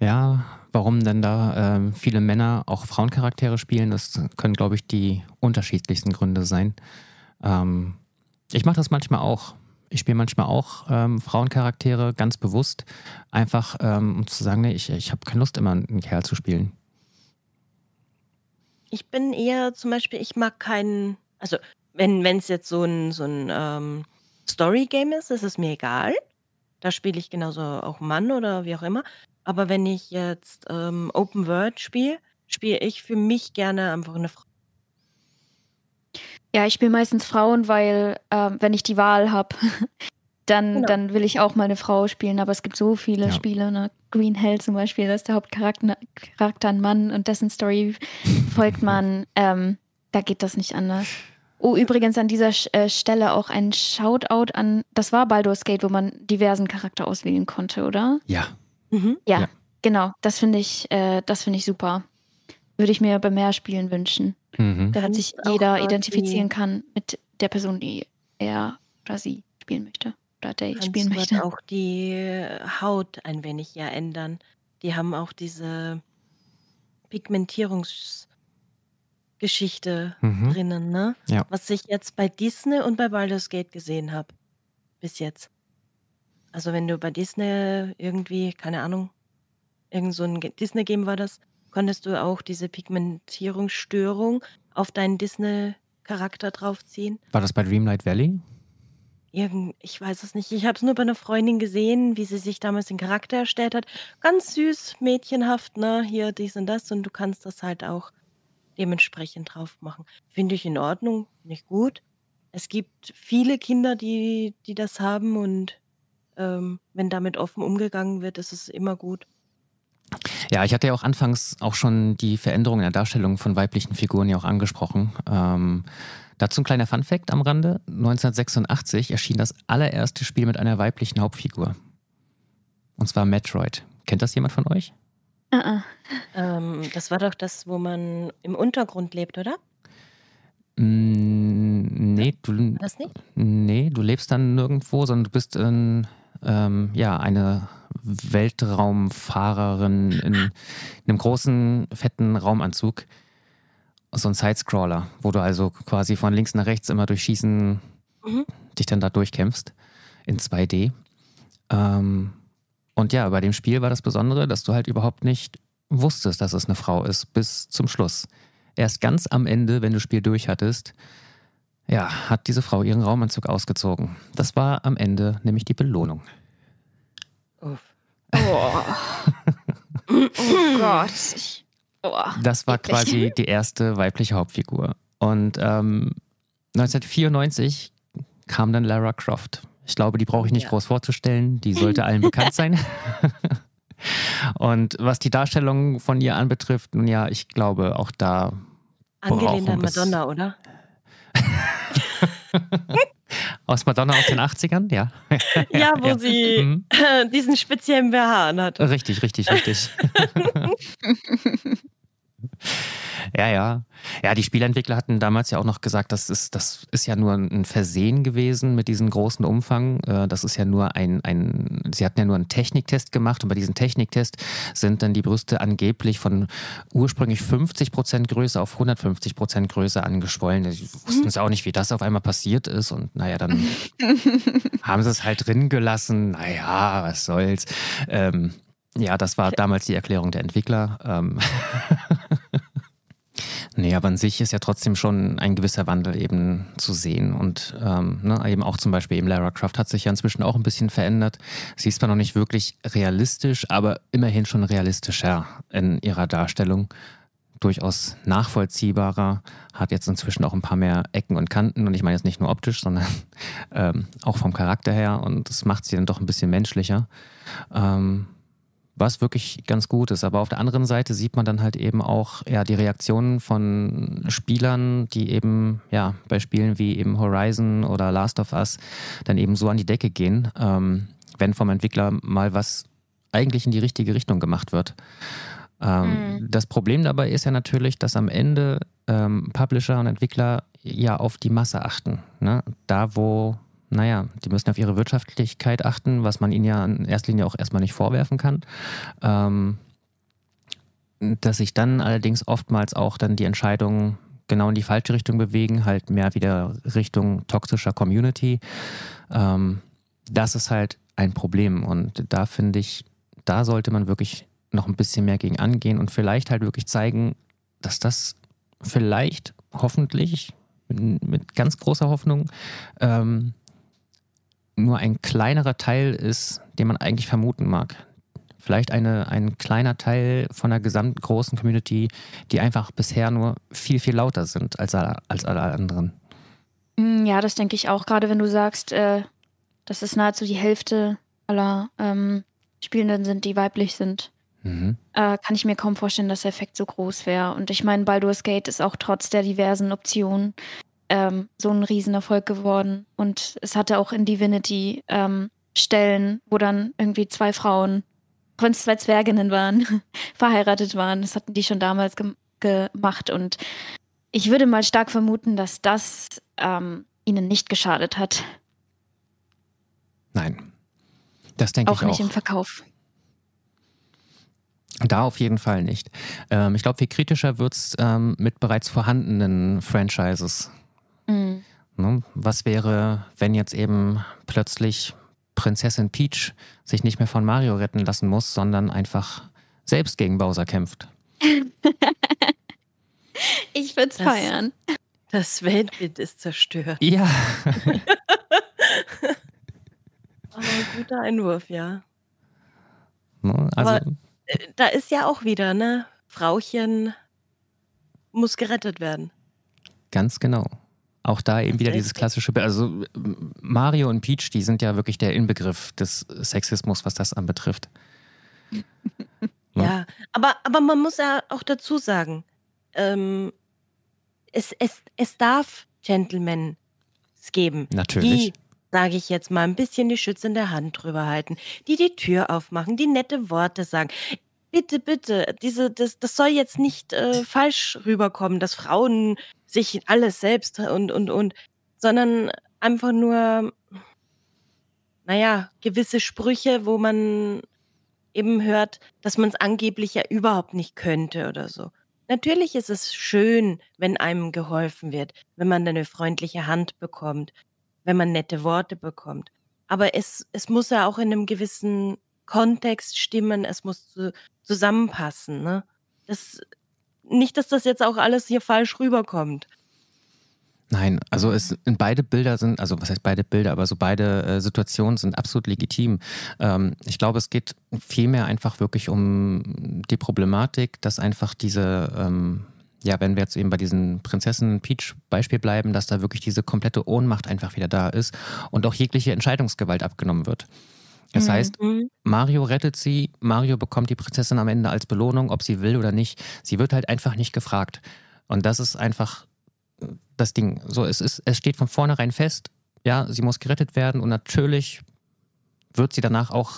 Ja, warum denn da ähm, viele Männer auch Frauencharaktere spielen, das können, glaube ich, die unterschiedlichsten Gründe sein. Ähm, ich mache das manchmal auch. Ich spiele manchmal auch ähm, Frauencharaktere ganz bewusst, einfach ähm, um zu sagen, nee, ich, ich habe keine Lust, immer einen Kerl zu spielen. Ich bin eher zum Beispiel, ich mag keinen, also wenn es jetzt so ein, so ein ähm, Story-Game ist, ist es mir egal. Da spiele ich genauso auch Mann oder wie auch immer. Aber wenn ich jetzt, ähm, Open World spiele, spiele ich für mich gerne einfach eine Frau. Ja, ich spiele meistens Frauen, weil, ähm, wenn ich die Wahl habe, dann Genau. dann will ich auch mal eine Frau spielen, aber es gibt so viele Ja. Spiele, ne? Green Hell zum Beispiel, da ist der Hauptcharakter Charakter 'n Mann und dessen Story folgt man. Ähm, da geht das nicht anders. Oh, übrigens an dieser äh, Stelle auch ein Shoutout an das war Baldur's Gate, wo man diversen Charakter auswählen konnte, oder? Ja. Mhm. Ja, Ja. genau. Das finde ich äh, das finde ich super. Würde ich mir bei mehr Spielen wünschen. Mhm. Damit sich jeder identifizieren kann mit der Person, die er oder sie spielen möchte oder der ich spielen Kannst möchte. auch die Haut ein wenig ja ändern. Die haben auch diese Pigmentierungsgeschichte Mhm. drinnen, ne? Ja. Was ich jetzt bei Disney und bei Baldur's Gate gesehen habe, bis jetzt. Also, wenn du bei Disney irgendwie, keine Ahnung, irgend so 'n Disney-Game war das, konntest du auch diese Pigmentierungsstörung auf deinen Disney-Charakter draufziehen. War das bei Dreamlight Valley? irgend ich weiß es nicht. Ich habe es nur bei einer Freundin gesehen, wie sie sich damals den Charakter erstellt hat. Ganz süß, mädchenhaft, ne? Hier dies und das und du kannst das halt auch dementsprechend drauf machen. Finde ich in Ordnung, finde ich gut. Es gibt viele Kinder, die die das haben und, ähm, wenn damit offen umgegangen wird, ist es immer gut. Ja, ich hatte ja auch anfangs auch schon die Veränderung in der Darstellung von weiblichen Figuren ja auch angesprochen. Ähm, dazu ein kleiner Funfact am Rande. 1986 erschien das allererste Spiel mit einer weiblichen Hauptfigur. Und zwar Metroid. Kennt das jemand von euch? Uh -uh. Ähm, das war doch das, wo man im Untergrund lebt, oder? Mm, nee, du, das nicht? nee, du lebst dann nirgendwo, sondern du bist in, ähm, ja, eine Weltraumfahrerin in einem großen, fetten Raumanzug. So ein Sidescroller, wo du also quasi von links nach rechts immer durch Schießen Mhm. dich dann da durchkämpfst in 2D. Ähm, und ja, bei dem Spiel war das Besondere, dass du halt überhaupt nicht wusstest, dass es eine Frau ist, bis zum Schluss. Erst ganz am Ende, wenn du das Spiel durch hattest, ja, hat diese Frau ihren Raumanzug ausgezogen. Das war am Ende nämlich die Belohnung. Uff. Oh. oh Gott. Ich, oh. Das war quasi die erste weibliche Hauptfigur. Und ähm, 1994 kam dann Lara Croft. Ich glaube, die brauche ich nicht Ja. groß vorzustellen. Die sollte allen bekannt sein. Und was die Darstellung von ihr anbetrifft, nun ja, ich glaube, auch da Angelehnt an Madonna, oder? aus Madonna aus den 80ern, ja. Ja, wo ja. sie Mhm. diesen speziellen BH anhat. Richtig, richtig, richtig. Ja, ja. Ja, die Spielentwickler hatten damals ja auch noch gesagt, das ist, das ist ja nur ein Versehen gewesen mit diesem großen Umfang. Äh, Das ist ja nur ein, ein, sie hatten ja nur einen Techniktest gemacht und bei diesem Techniktest sind dann die Brüste angeblich von ursprünglich 50 Prozent Größe auf 150 Prozent Größe angeschwollen. Sie wussten es auch nicht, wie das auf einmal passiert ist und naja, dann haben sie es halt drin gelassen. Naja, was soll's. Ähm, ja, das war damals die Erklärung der Entwickler. Ähm nee, aber an sich ist ja trotzdem schon ein gewisser Wandel eben zu sehen. Und ähm, ne, eben auch zum Beispiel eben Lara Croft hat sich ja inzwischen auch ein bisschen verändert. Sie ist zwar noch nicht wirklich realistisch, aber immerhin schon realistischer in ihrer Darstellung. Durchaus nachvollziehbarer, hat jetzt inzwischen auch ein paar mehr Ecken und Kanten. Und ich meine jetzt nicht nur optisch, sondern ähm, auch vom Charakter her. Und das macht sie dann doch ein bisschen menschlicher. Ähm, was wirklich ganz gut ist. Aber auf der anderen Seite sieht man dann halt eben auch ja, die Reaktionen von Spielern, die eben ja bei Spielen wie eben Horizon oder Last of Us dann eben so an die Decke gehen, ähm, wenn vom Entwickler mal was eigentlich in die richtige Richtung gemacht wird. Ähm, Mhm. Das Problem dabei ist ja natürlich, dass am Ende ähm, Publisher und Entwickler ja auf die Masse achten. Ne? Da, wo, naja, die müssen auf ihre Wirtschaftlichkeit achten, was man ihnen ja in erster Linie auch erstmal nicht vorwerfen kann. Ähm, dass sich dann allerdings oftmals auch dann die Entscheidungen genau in die falsche Richtung bewegen, halt mehr wieder Richtung toxischer Community. Ähm, das ist halt ein Problem und da finde ich, da sollte man wirklich noch ein bisschen mehr gegen angehen und vielleicht halt wirklich zeigen, dass das vielleicht, hoffentlich, mit, ganz großer Hoffnung, ähm, nur ein kleinerer Teil ist, den man eigentlich vermuten mag. Vielleicht eine, ein kleiner Teil von der gesamten großen Community, die einfach bisher nur viel, viel lauter sind als, alle- als alle anderen. Mm, Ja, das denke ich auch. Gerade wenn du sagst, äh, dass es nahezu die Hälfte aller ähm, Spielenden sind, die weiblich sind, Mhm. äh, kann ich mir kaum vorstellen, dass der Effekt so groß wäre. Und ich meine, Baldur's Gate ist auch trotz der diversen Optionen ähm, so ein Riesenerfolg geworden. Und es hatte auch in Divinity ähm, Stellen, wo dann irgendwie zwei Frauen, auch wenn es zwei Zwerginnen waren, verheiratet waren. Das hatten die schon damals gem gemacht. Und ich würde mal stark vermuten, dass das ähm, ihnen nicht geschadet hat. Nein. Das denke Auch ich nicht auch. im Verkauf. Da auf jeden Fall nicht. Ähm, ich glaube, viel kritischer wird es ähm, mit bereits vorhandenen Franchises. Mhm. Ne? Was wäre, wenn jetzt eben plötzlich Prinzessin Peach sich nicht mehr von Mario retten lassen muss, sondern einfach selbst gegen Bowser kämpft? Ich würde es Das- feiern. Das Weltbild ist zerstört. Ja. Aber guter Einwurf, ja. Ne? Also, Aber äh, da ist ja auch wieder, ne? Frauchen muss gerettet werden. ganz genau. Auch da eben wieder dieses klassische, Bild. also Mario und Peach, die sind ja wirklich der Inbegriff des Sexismus, was das anbetrifft. Ja. Ja, aber, aber man muss ja auch dazu sagen, ähm, es, es, es darf Gentlemen geben, Natürlich. die, sage ich jetzt mal, ein bisschen die schützende Hand drüber halten, die die Tür aufmachen, die nette Worte sagen. Bitte, bitte, diese, das, das soll jetzt nicht äh, falsch rüberkommen, dass Frauen sich alles selbst und, und, und, sondern einfach nur, naja, gewisse Sprüche, wo man eben hört, dass man es angeblich ja überhaupt nicht könnte oder so. Natürlich ist es schön, wenn einem geholfen wird, wenn man eine freundliche Hand bekommt, wenn man nette Worte bekommt. Aber es, es muss ja auch in einem gewissen Kontext stimmen, es muss zu, zusammenpassen. Ne? Das, nicht, dass das jetzt auch alles hier falsch rüberkommt. Nein, also es in beide Bilder sind, also was heißt beide Bilder, aber so beide äh, Situationen sind absolut legitim. Ähm, ich glaube, es geht vielmehr einfach wirklich um die Problematik, dass einfach diese, ähm, ja, wenn wir jetzt eben bei diesen Prinzessinnen Peach Beispiel bleiben, dass da wirklich diese komplette Ohnmacht einfach wieder da ist und auch jegliche Entscheidungsgewalt abgenommen wird. Das Mhm. heißt, Mhm. Mario rettet sie, Mario bekommt die Prinzessin am Ende als Belohnung, ob sie will oder nicht. Sie wird halt einfach nicht gefragt. Und das ist einfach das Ding. So, es, ist, es steht von vornherein fest, ja, sie muss gerettet werden und natürlich wird sie danach auch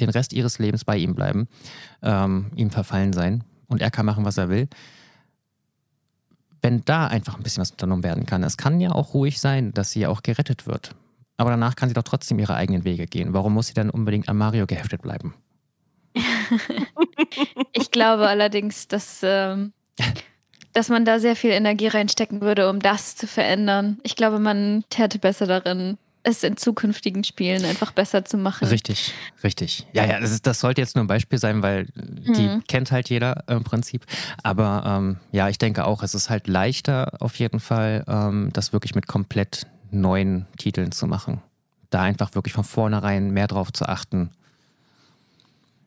den Rest ihres Lebens bei ihm bleiben, ähm, ihm verfallen sein und er kann machen, was er will. Wenn da einfach ein bisschen was unternommen werden kann, es kann ja auch ruhig sein, dass sie auch gerettet wird. Aber danach kann sie doch trotzdem ihre eigenen Wege gehen. Warum muss sie dann unbedingt an Mario geheftet bleiben? Ich glaube allerdings, dass, ähm, dass man da sehr viel Energie reinstecken würde, um das zu verändern. Ich glaube, man täte besser darin, es in zukünftigen Spielen einfach besser zu machen. Richtig, richtig. Ja, ja, das, ist, das sollte jetzt nur ein Beispiel sein, weil die Mhm. kennt halt jeder im Prinzip. Aber ähm, ja, ich denke auch, es ist halt leichter auf jeden Fall, ähm, das wirklich mit komplett neuen Titeln zu machen. Da einfach wirklich von vornherein mehr drauf zu achten,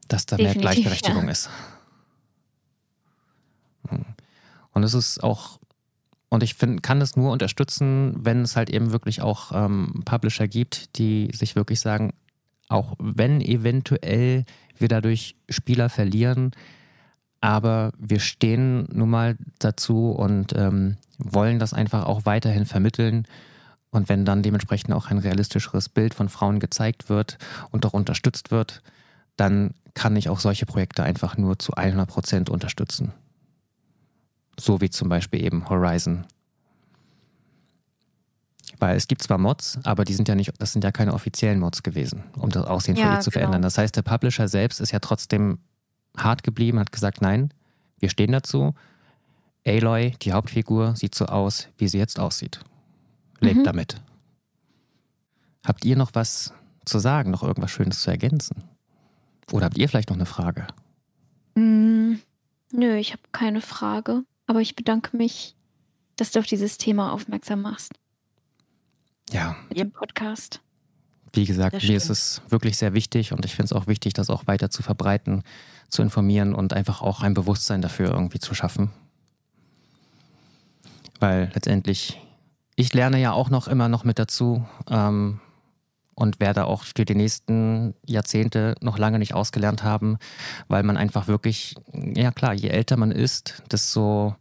dass da mehr Definitiv, Gleichberechtigung ja. ist. Hm. Und es ist auch, und ich find, kann es nur unterstützen, wenn es halt eben wirklich auch ähm, Publisher gibt, die sich wirklich sagen, auch wenn eventuell wir dadurch Spieler verlieren, aber wir stehen nun mal dazu und ähm, wollen das einfach auch weiterhin vermitteln. Und wenn dann dementsprechend auch ein realistischeres Bild von Frauen gezeigt wird und auch unterstützt wird, dann kann ich auch solche Projekte einfach nur zu 100 Prozent unterstützen. So wie zum Beispiel eben Horizon. Weil es gibt zwar Mods, aber die sind ja nicht, das sind ja keine offiziellen Mods gewesen, um das Aussehen von Ja, ihr zu genau. verändern. Das heißt, der Publisher selbst ist ja trotzdem hart geblieben, hat gesagt, nein, wir stehen dazu. Aloy, die Hauptfigur, sieht so aus, wie sie jetzt aussieht. Lebt Mhm. damit. Habt ihr noch was zu sagen, noch irgendwas Schönes zu ergänzen? Oder habt ihr vielleicht noch eine Frage? Mm, nö, ich habe keine Frage. Aber ich bedanke mich, dass du auf dieses Thema aufmerksam machst Ja, mit dem Podcast. wie gesagt, mir ist es wirklich sehr wichtig und ich finde es auch wichtig, das auch weiter zu verbreiten, zu informieren und einfach auch ein Bewusstsein dafür irgendwie zu schaffen. Weil letztendlich, ich lerne ja auch noch immer noch mit dazu ähm, und werde auch für die nächsten Jahrzehnte noch lange nicht ausgelernt haben, weil man einfach wirklich, ja klar, je älter man ist, desto,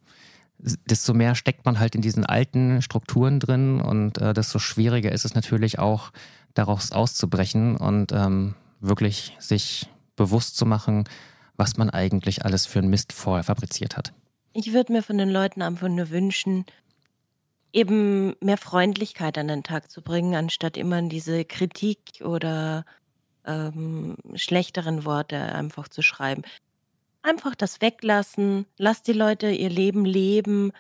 desto mehr steckt man halt in diesen alten Strukturen drin und äh, desto schwieriger ist es natürlich auch, daraus auszubrechen und ähm, wirklich sich bewusst zu machen, was man eigentlich alles für einen Mist vorher fabriziert hat. Ich würde mir von den Leuten einfach nur wünschen, eben mehr Freundlichkeit an den Tag zu bringen, anstatt immer diese Kritik oder ähm, schlechteren Worte einfach zu schreiben. Einfach das weglassen, lasst die Leute ihr Leben leben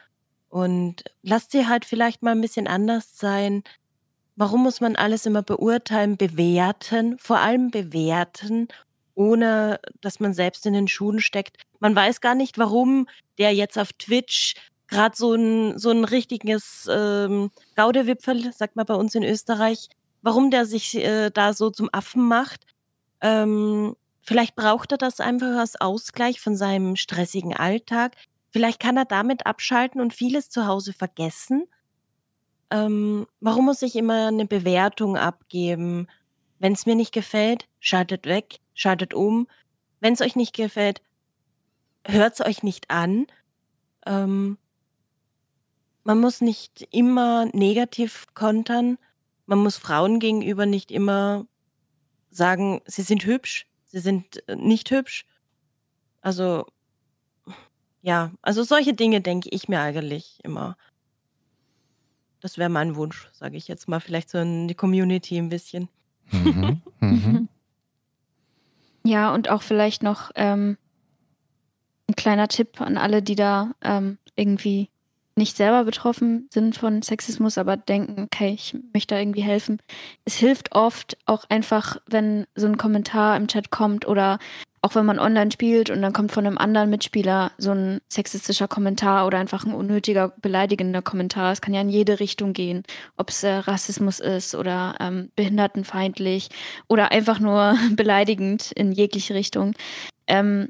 und lasst sie halt vielleicht mal ein bisschen anders sein. Warum muss man alles immer beurteilen, bewerten, vor allem bewerten, ohne dass man selbst in den Schuhen steckt? Man weiß gar nicht, warum der jetzt auf Twitch gerade so ein, so ein richtiges ähm, Gaudewipfel, sagt man bei uns in Österreich, warum der sich äh, da so zum Affen macht. Ähm, vielleicht braucht er das einfach als Ausgleich von seinem stressigen Alltag. Vielleicht kann er damit abschalten und vieles zu Hause vergessen. Ähm, warum muss ich immer eine Bewertung abgeben? Wenn es mir nicht gefällt, schaltet weg, schaltet um. Wenn es euch nicht gefällt, hört es euch nicht an. Ähm, man muss nicht immer negativ kontern. Man muss Frauen gegenüber nicht immer sagen, sie sind hübsch, sie sind äh, nicht hübsch. Also, ja, also solche Dinge denke ich mir eigentlich immer. Das wäre mein Wunsch, sage ich jetzt mal, vielleicht so in die Community ein bisschen. Mhm, mhm. Ja, und auch vielleicht noch ähm, ein kleiner Tipp an alle, die da ähm, irgendwie nicht selber betroffen sind von Sexismus, aber denken, okay, ich möchte da irgendwie helfen. Es hilft oft auch einfach, wenn so ein Kommentar im Chat kommt oder auch wenn man online spielt und dann kommt von einem anderen Mitspieler so ein sexistischer Kommentar oder einfach ein unnötiger, beleidigender Kommentar. Es kann ja in jede Richtung gehen, ob es äh, Rassismus ist oder ähm, behindertenfeindlich oder einfach nur beleidigend in jegliche Richtung. Ähm,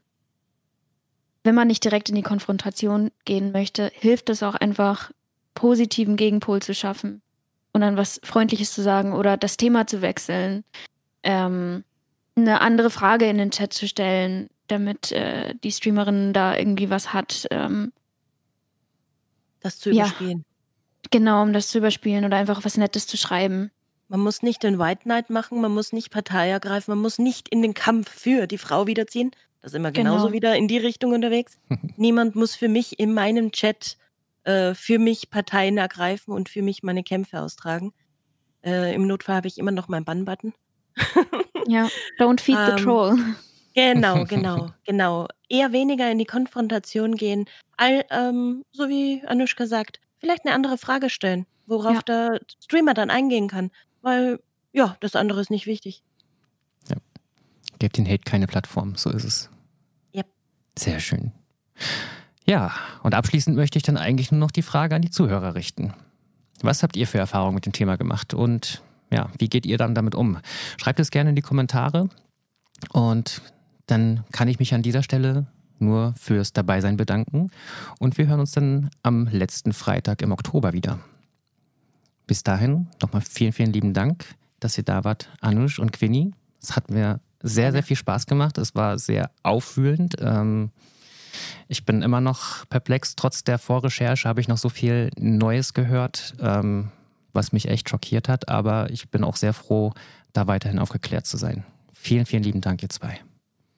wenn man nicht direkt in die Konfrontation gehen möchte, hilft es auch einfach, positiven Gegenpol zu schaffen und dann was Freundliches zu sagen oder das Thema zu wechseln, ähm, eine andere Frage in den Chat zu stellen, damit äh, die Streamerin da irgendwie was hat. Ähm, das zu überspielen. Ja, genau, um das zu überspielen oder einfach was Nettes zu schreiben. Man muss nicht den White Knight machen, man muss nicht Partei ergreifen, man muss nicht in den Kampf für die Frau wiederziehen, da sind wir genauso genau. wieder in die Richtung unterwegs. Niemand muss für mich in meinem Chat äh, für mich Parteien ergreifen und für mich meine Kämpfe austragen. Äh, Im Notfall habe ich immer noch meinen Bann-Button. ja, don't feed the ähm, troll. Genau, genau, genau. Eher weniger in die Konfrontation gehen. All, ähm, so wie Anushka sagt, vielleicht eine andere Frage stellen, worauf ja. der Streamer dann eingehen kann. Weil, ja, das andere ist nicht wichtig. Ja. Gebt den Hate keine Plattform, so ist es. Sehr schön. Ja, und abschließend möchte ich dann eigentlich nur noch die Frage an die Zuhörer richten. Was habt ihr für Erfahrungen mit dem Thema gemacht und ja, wie geht ihr dann damit um? Schreibt es gerne in die Kommentare und dann kann ich mich an dieser Stelle nur fürs Dabeisein bedanken und wir hören uns dann am letzten Freitag im Oktober wieder. Bis dahin nochmal vielen, vielen lieben Dank, dass ihr da wart, Anush und Quinny. Es hat mir sehr, sehr viel Spaß gemacht. Es war sehr aufwühlend. Ähm, ich bin immer noch perplex. Trotz der Vorrecherche habe ich noch so viel Neues gehört, ähm, was mich echt schockiert hat. Aber ich bin auch sehr froh, da weiterhin aufgeklärt zu sein. Vielen, vielen lieben Dank, ihr zwei.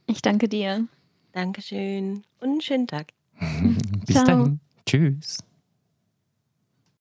Ich danke dir. Dankeschön und einen schönen Tag. Bis Ciao. dann. Tschüss.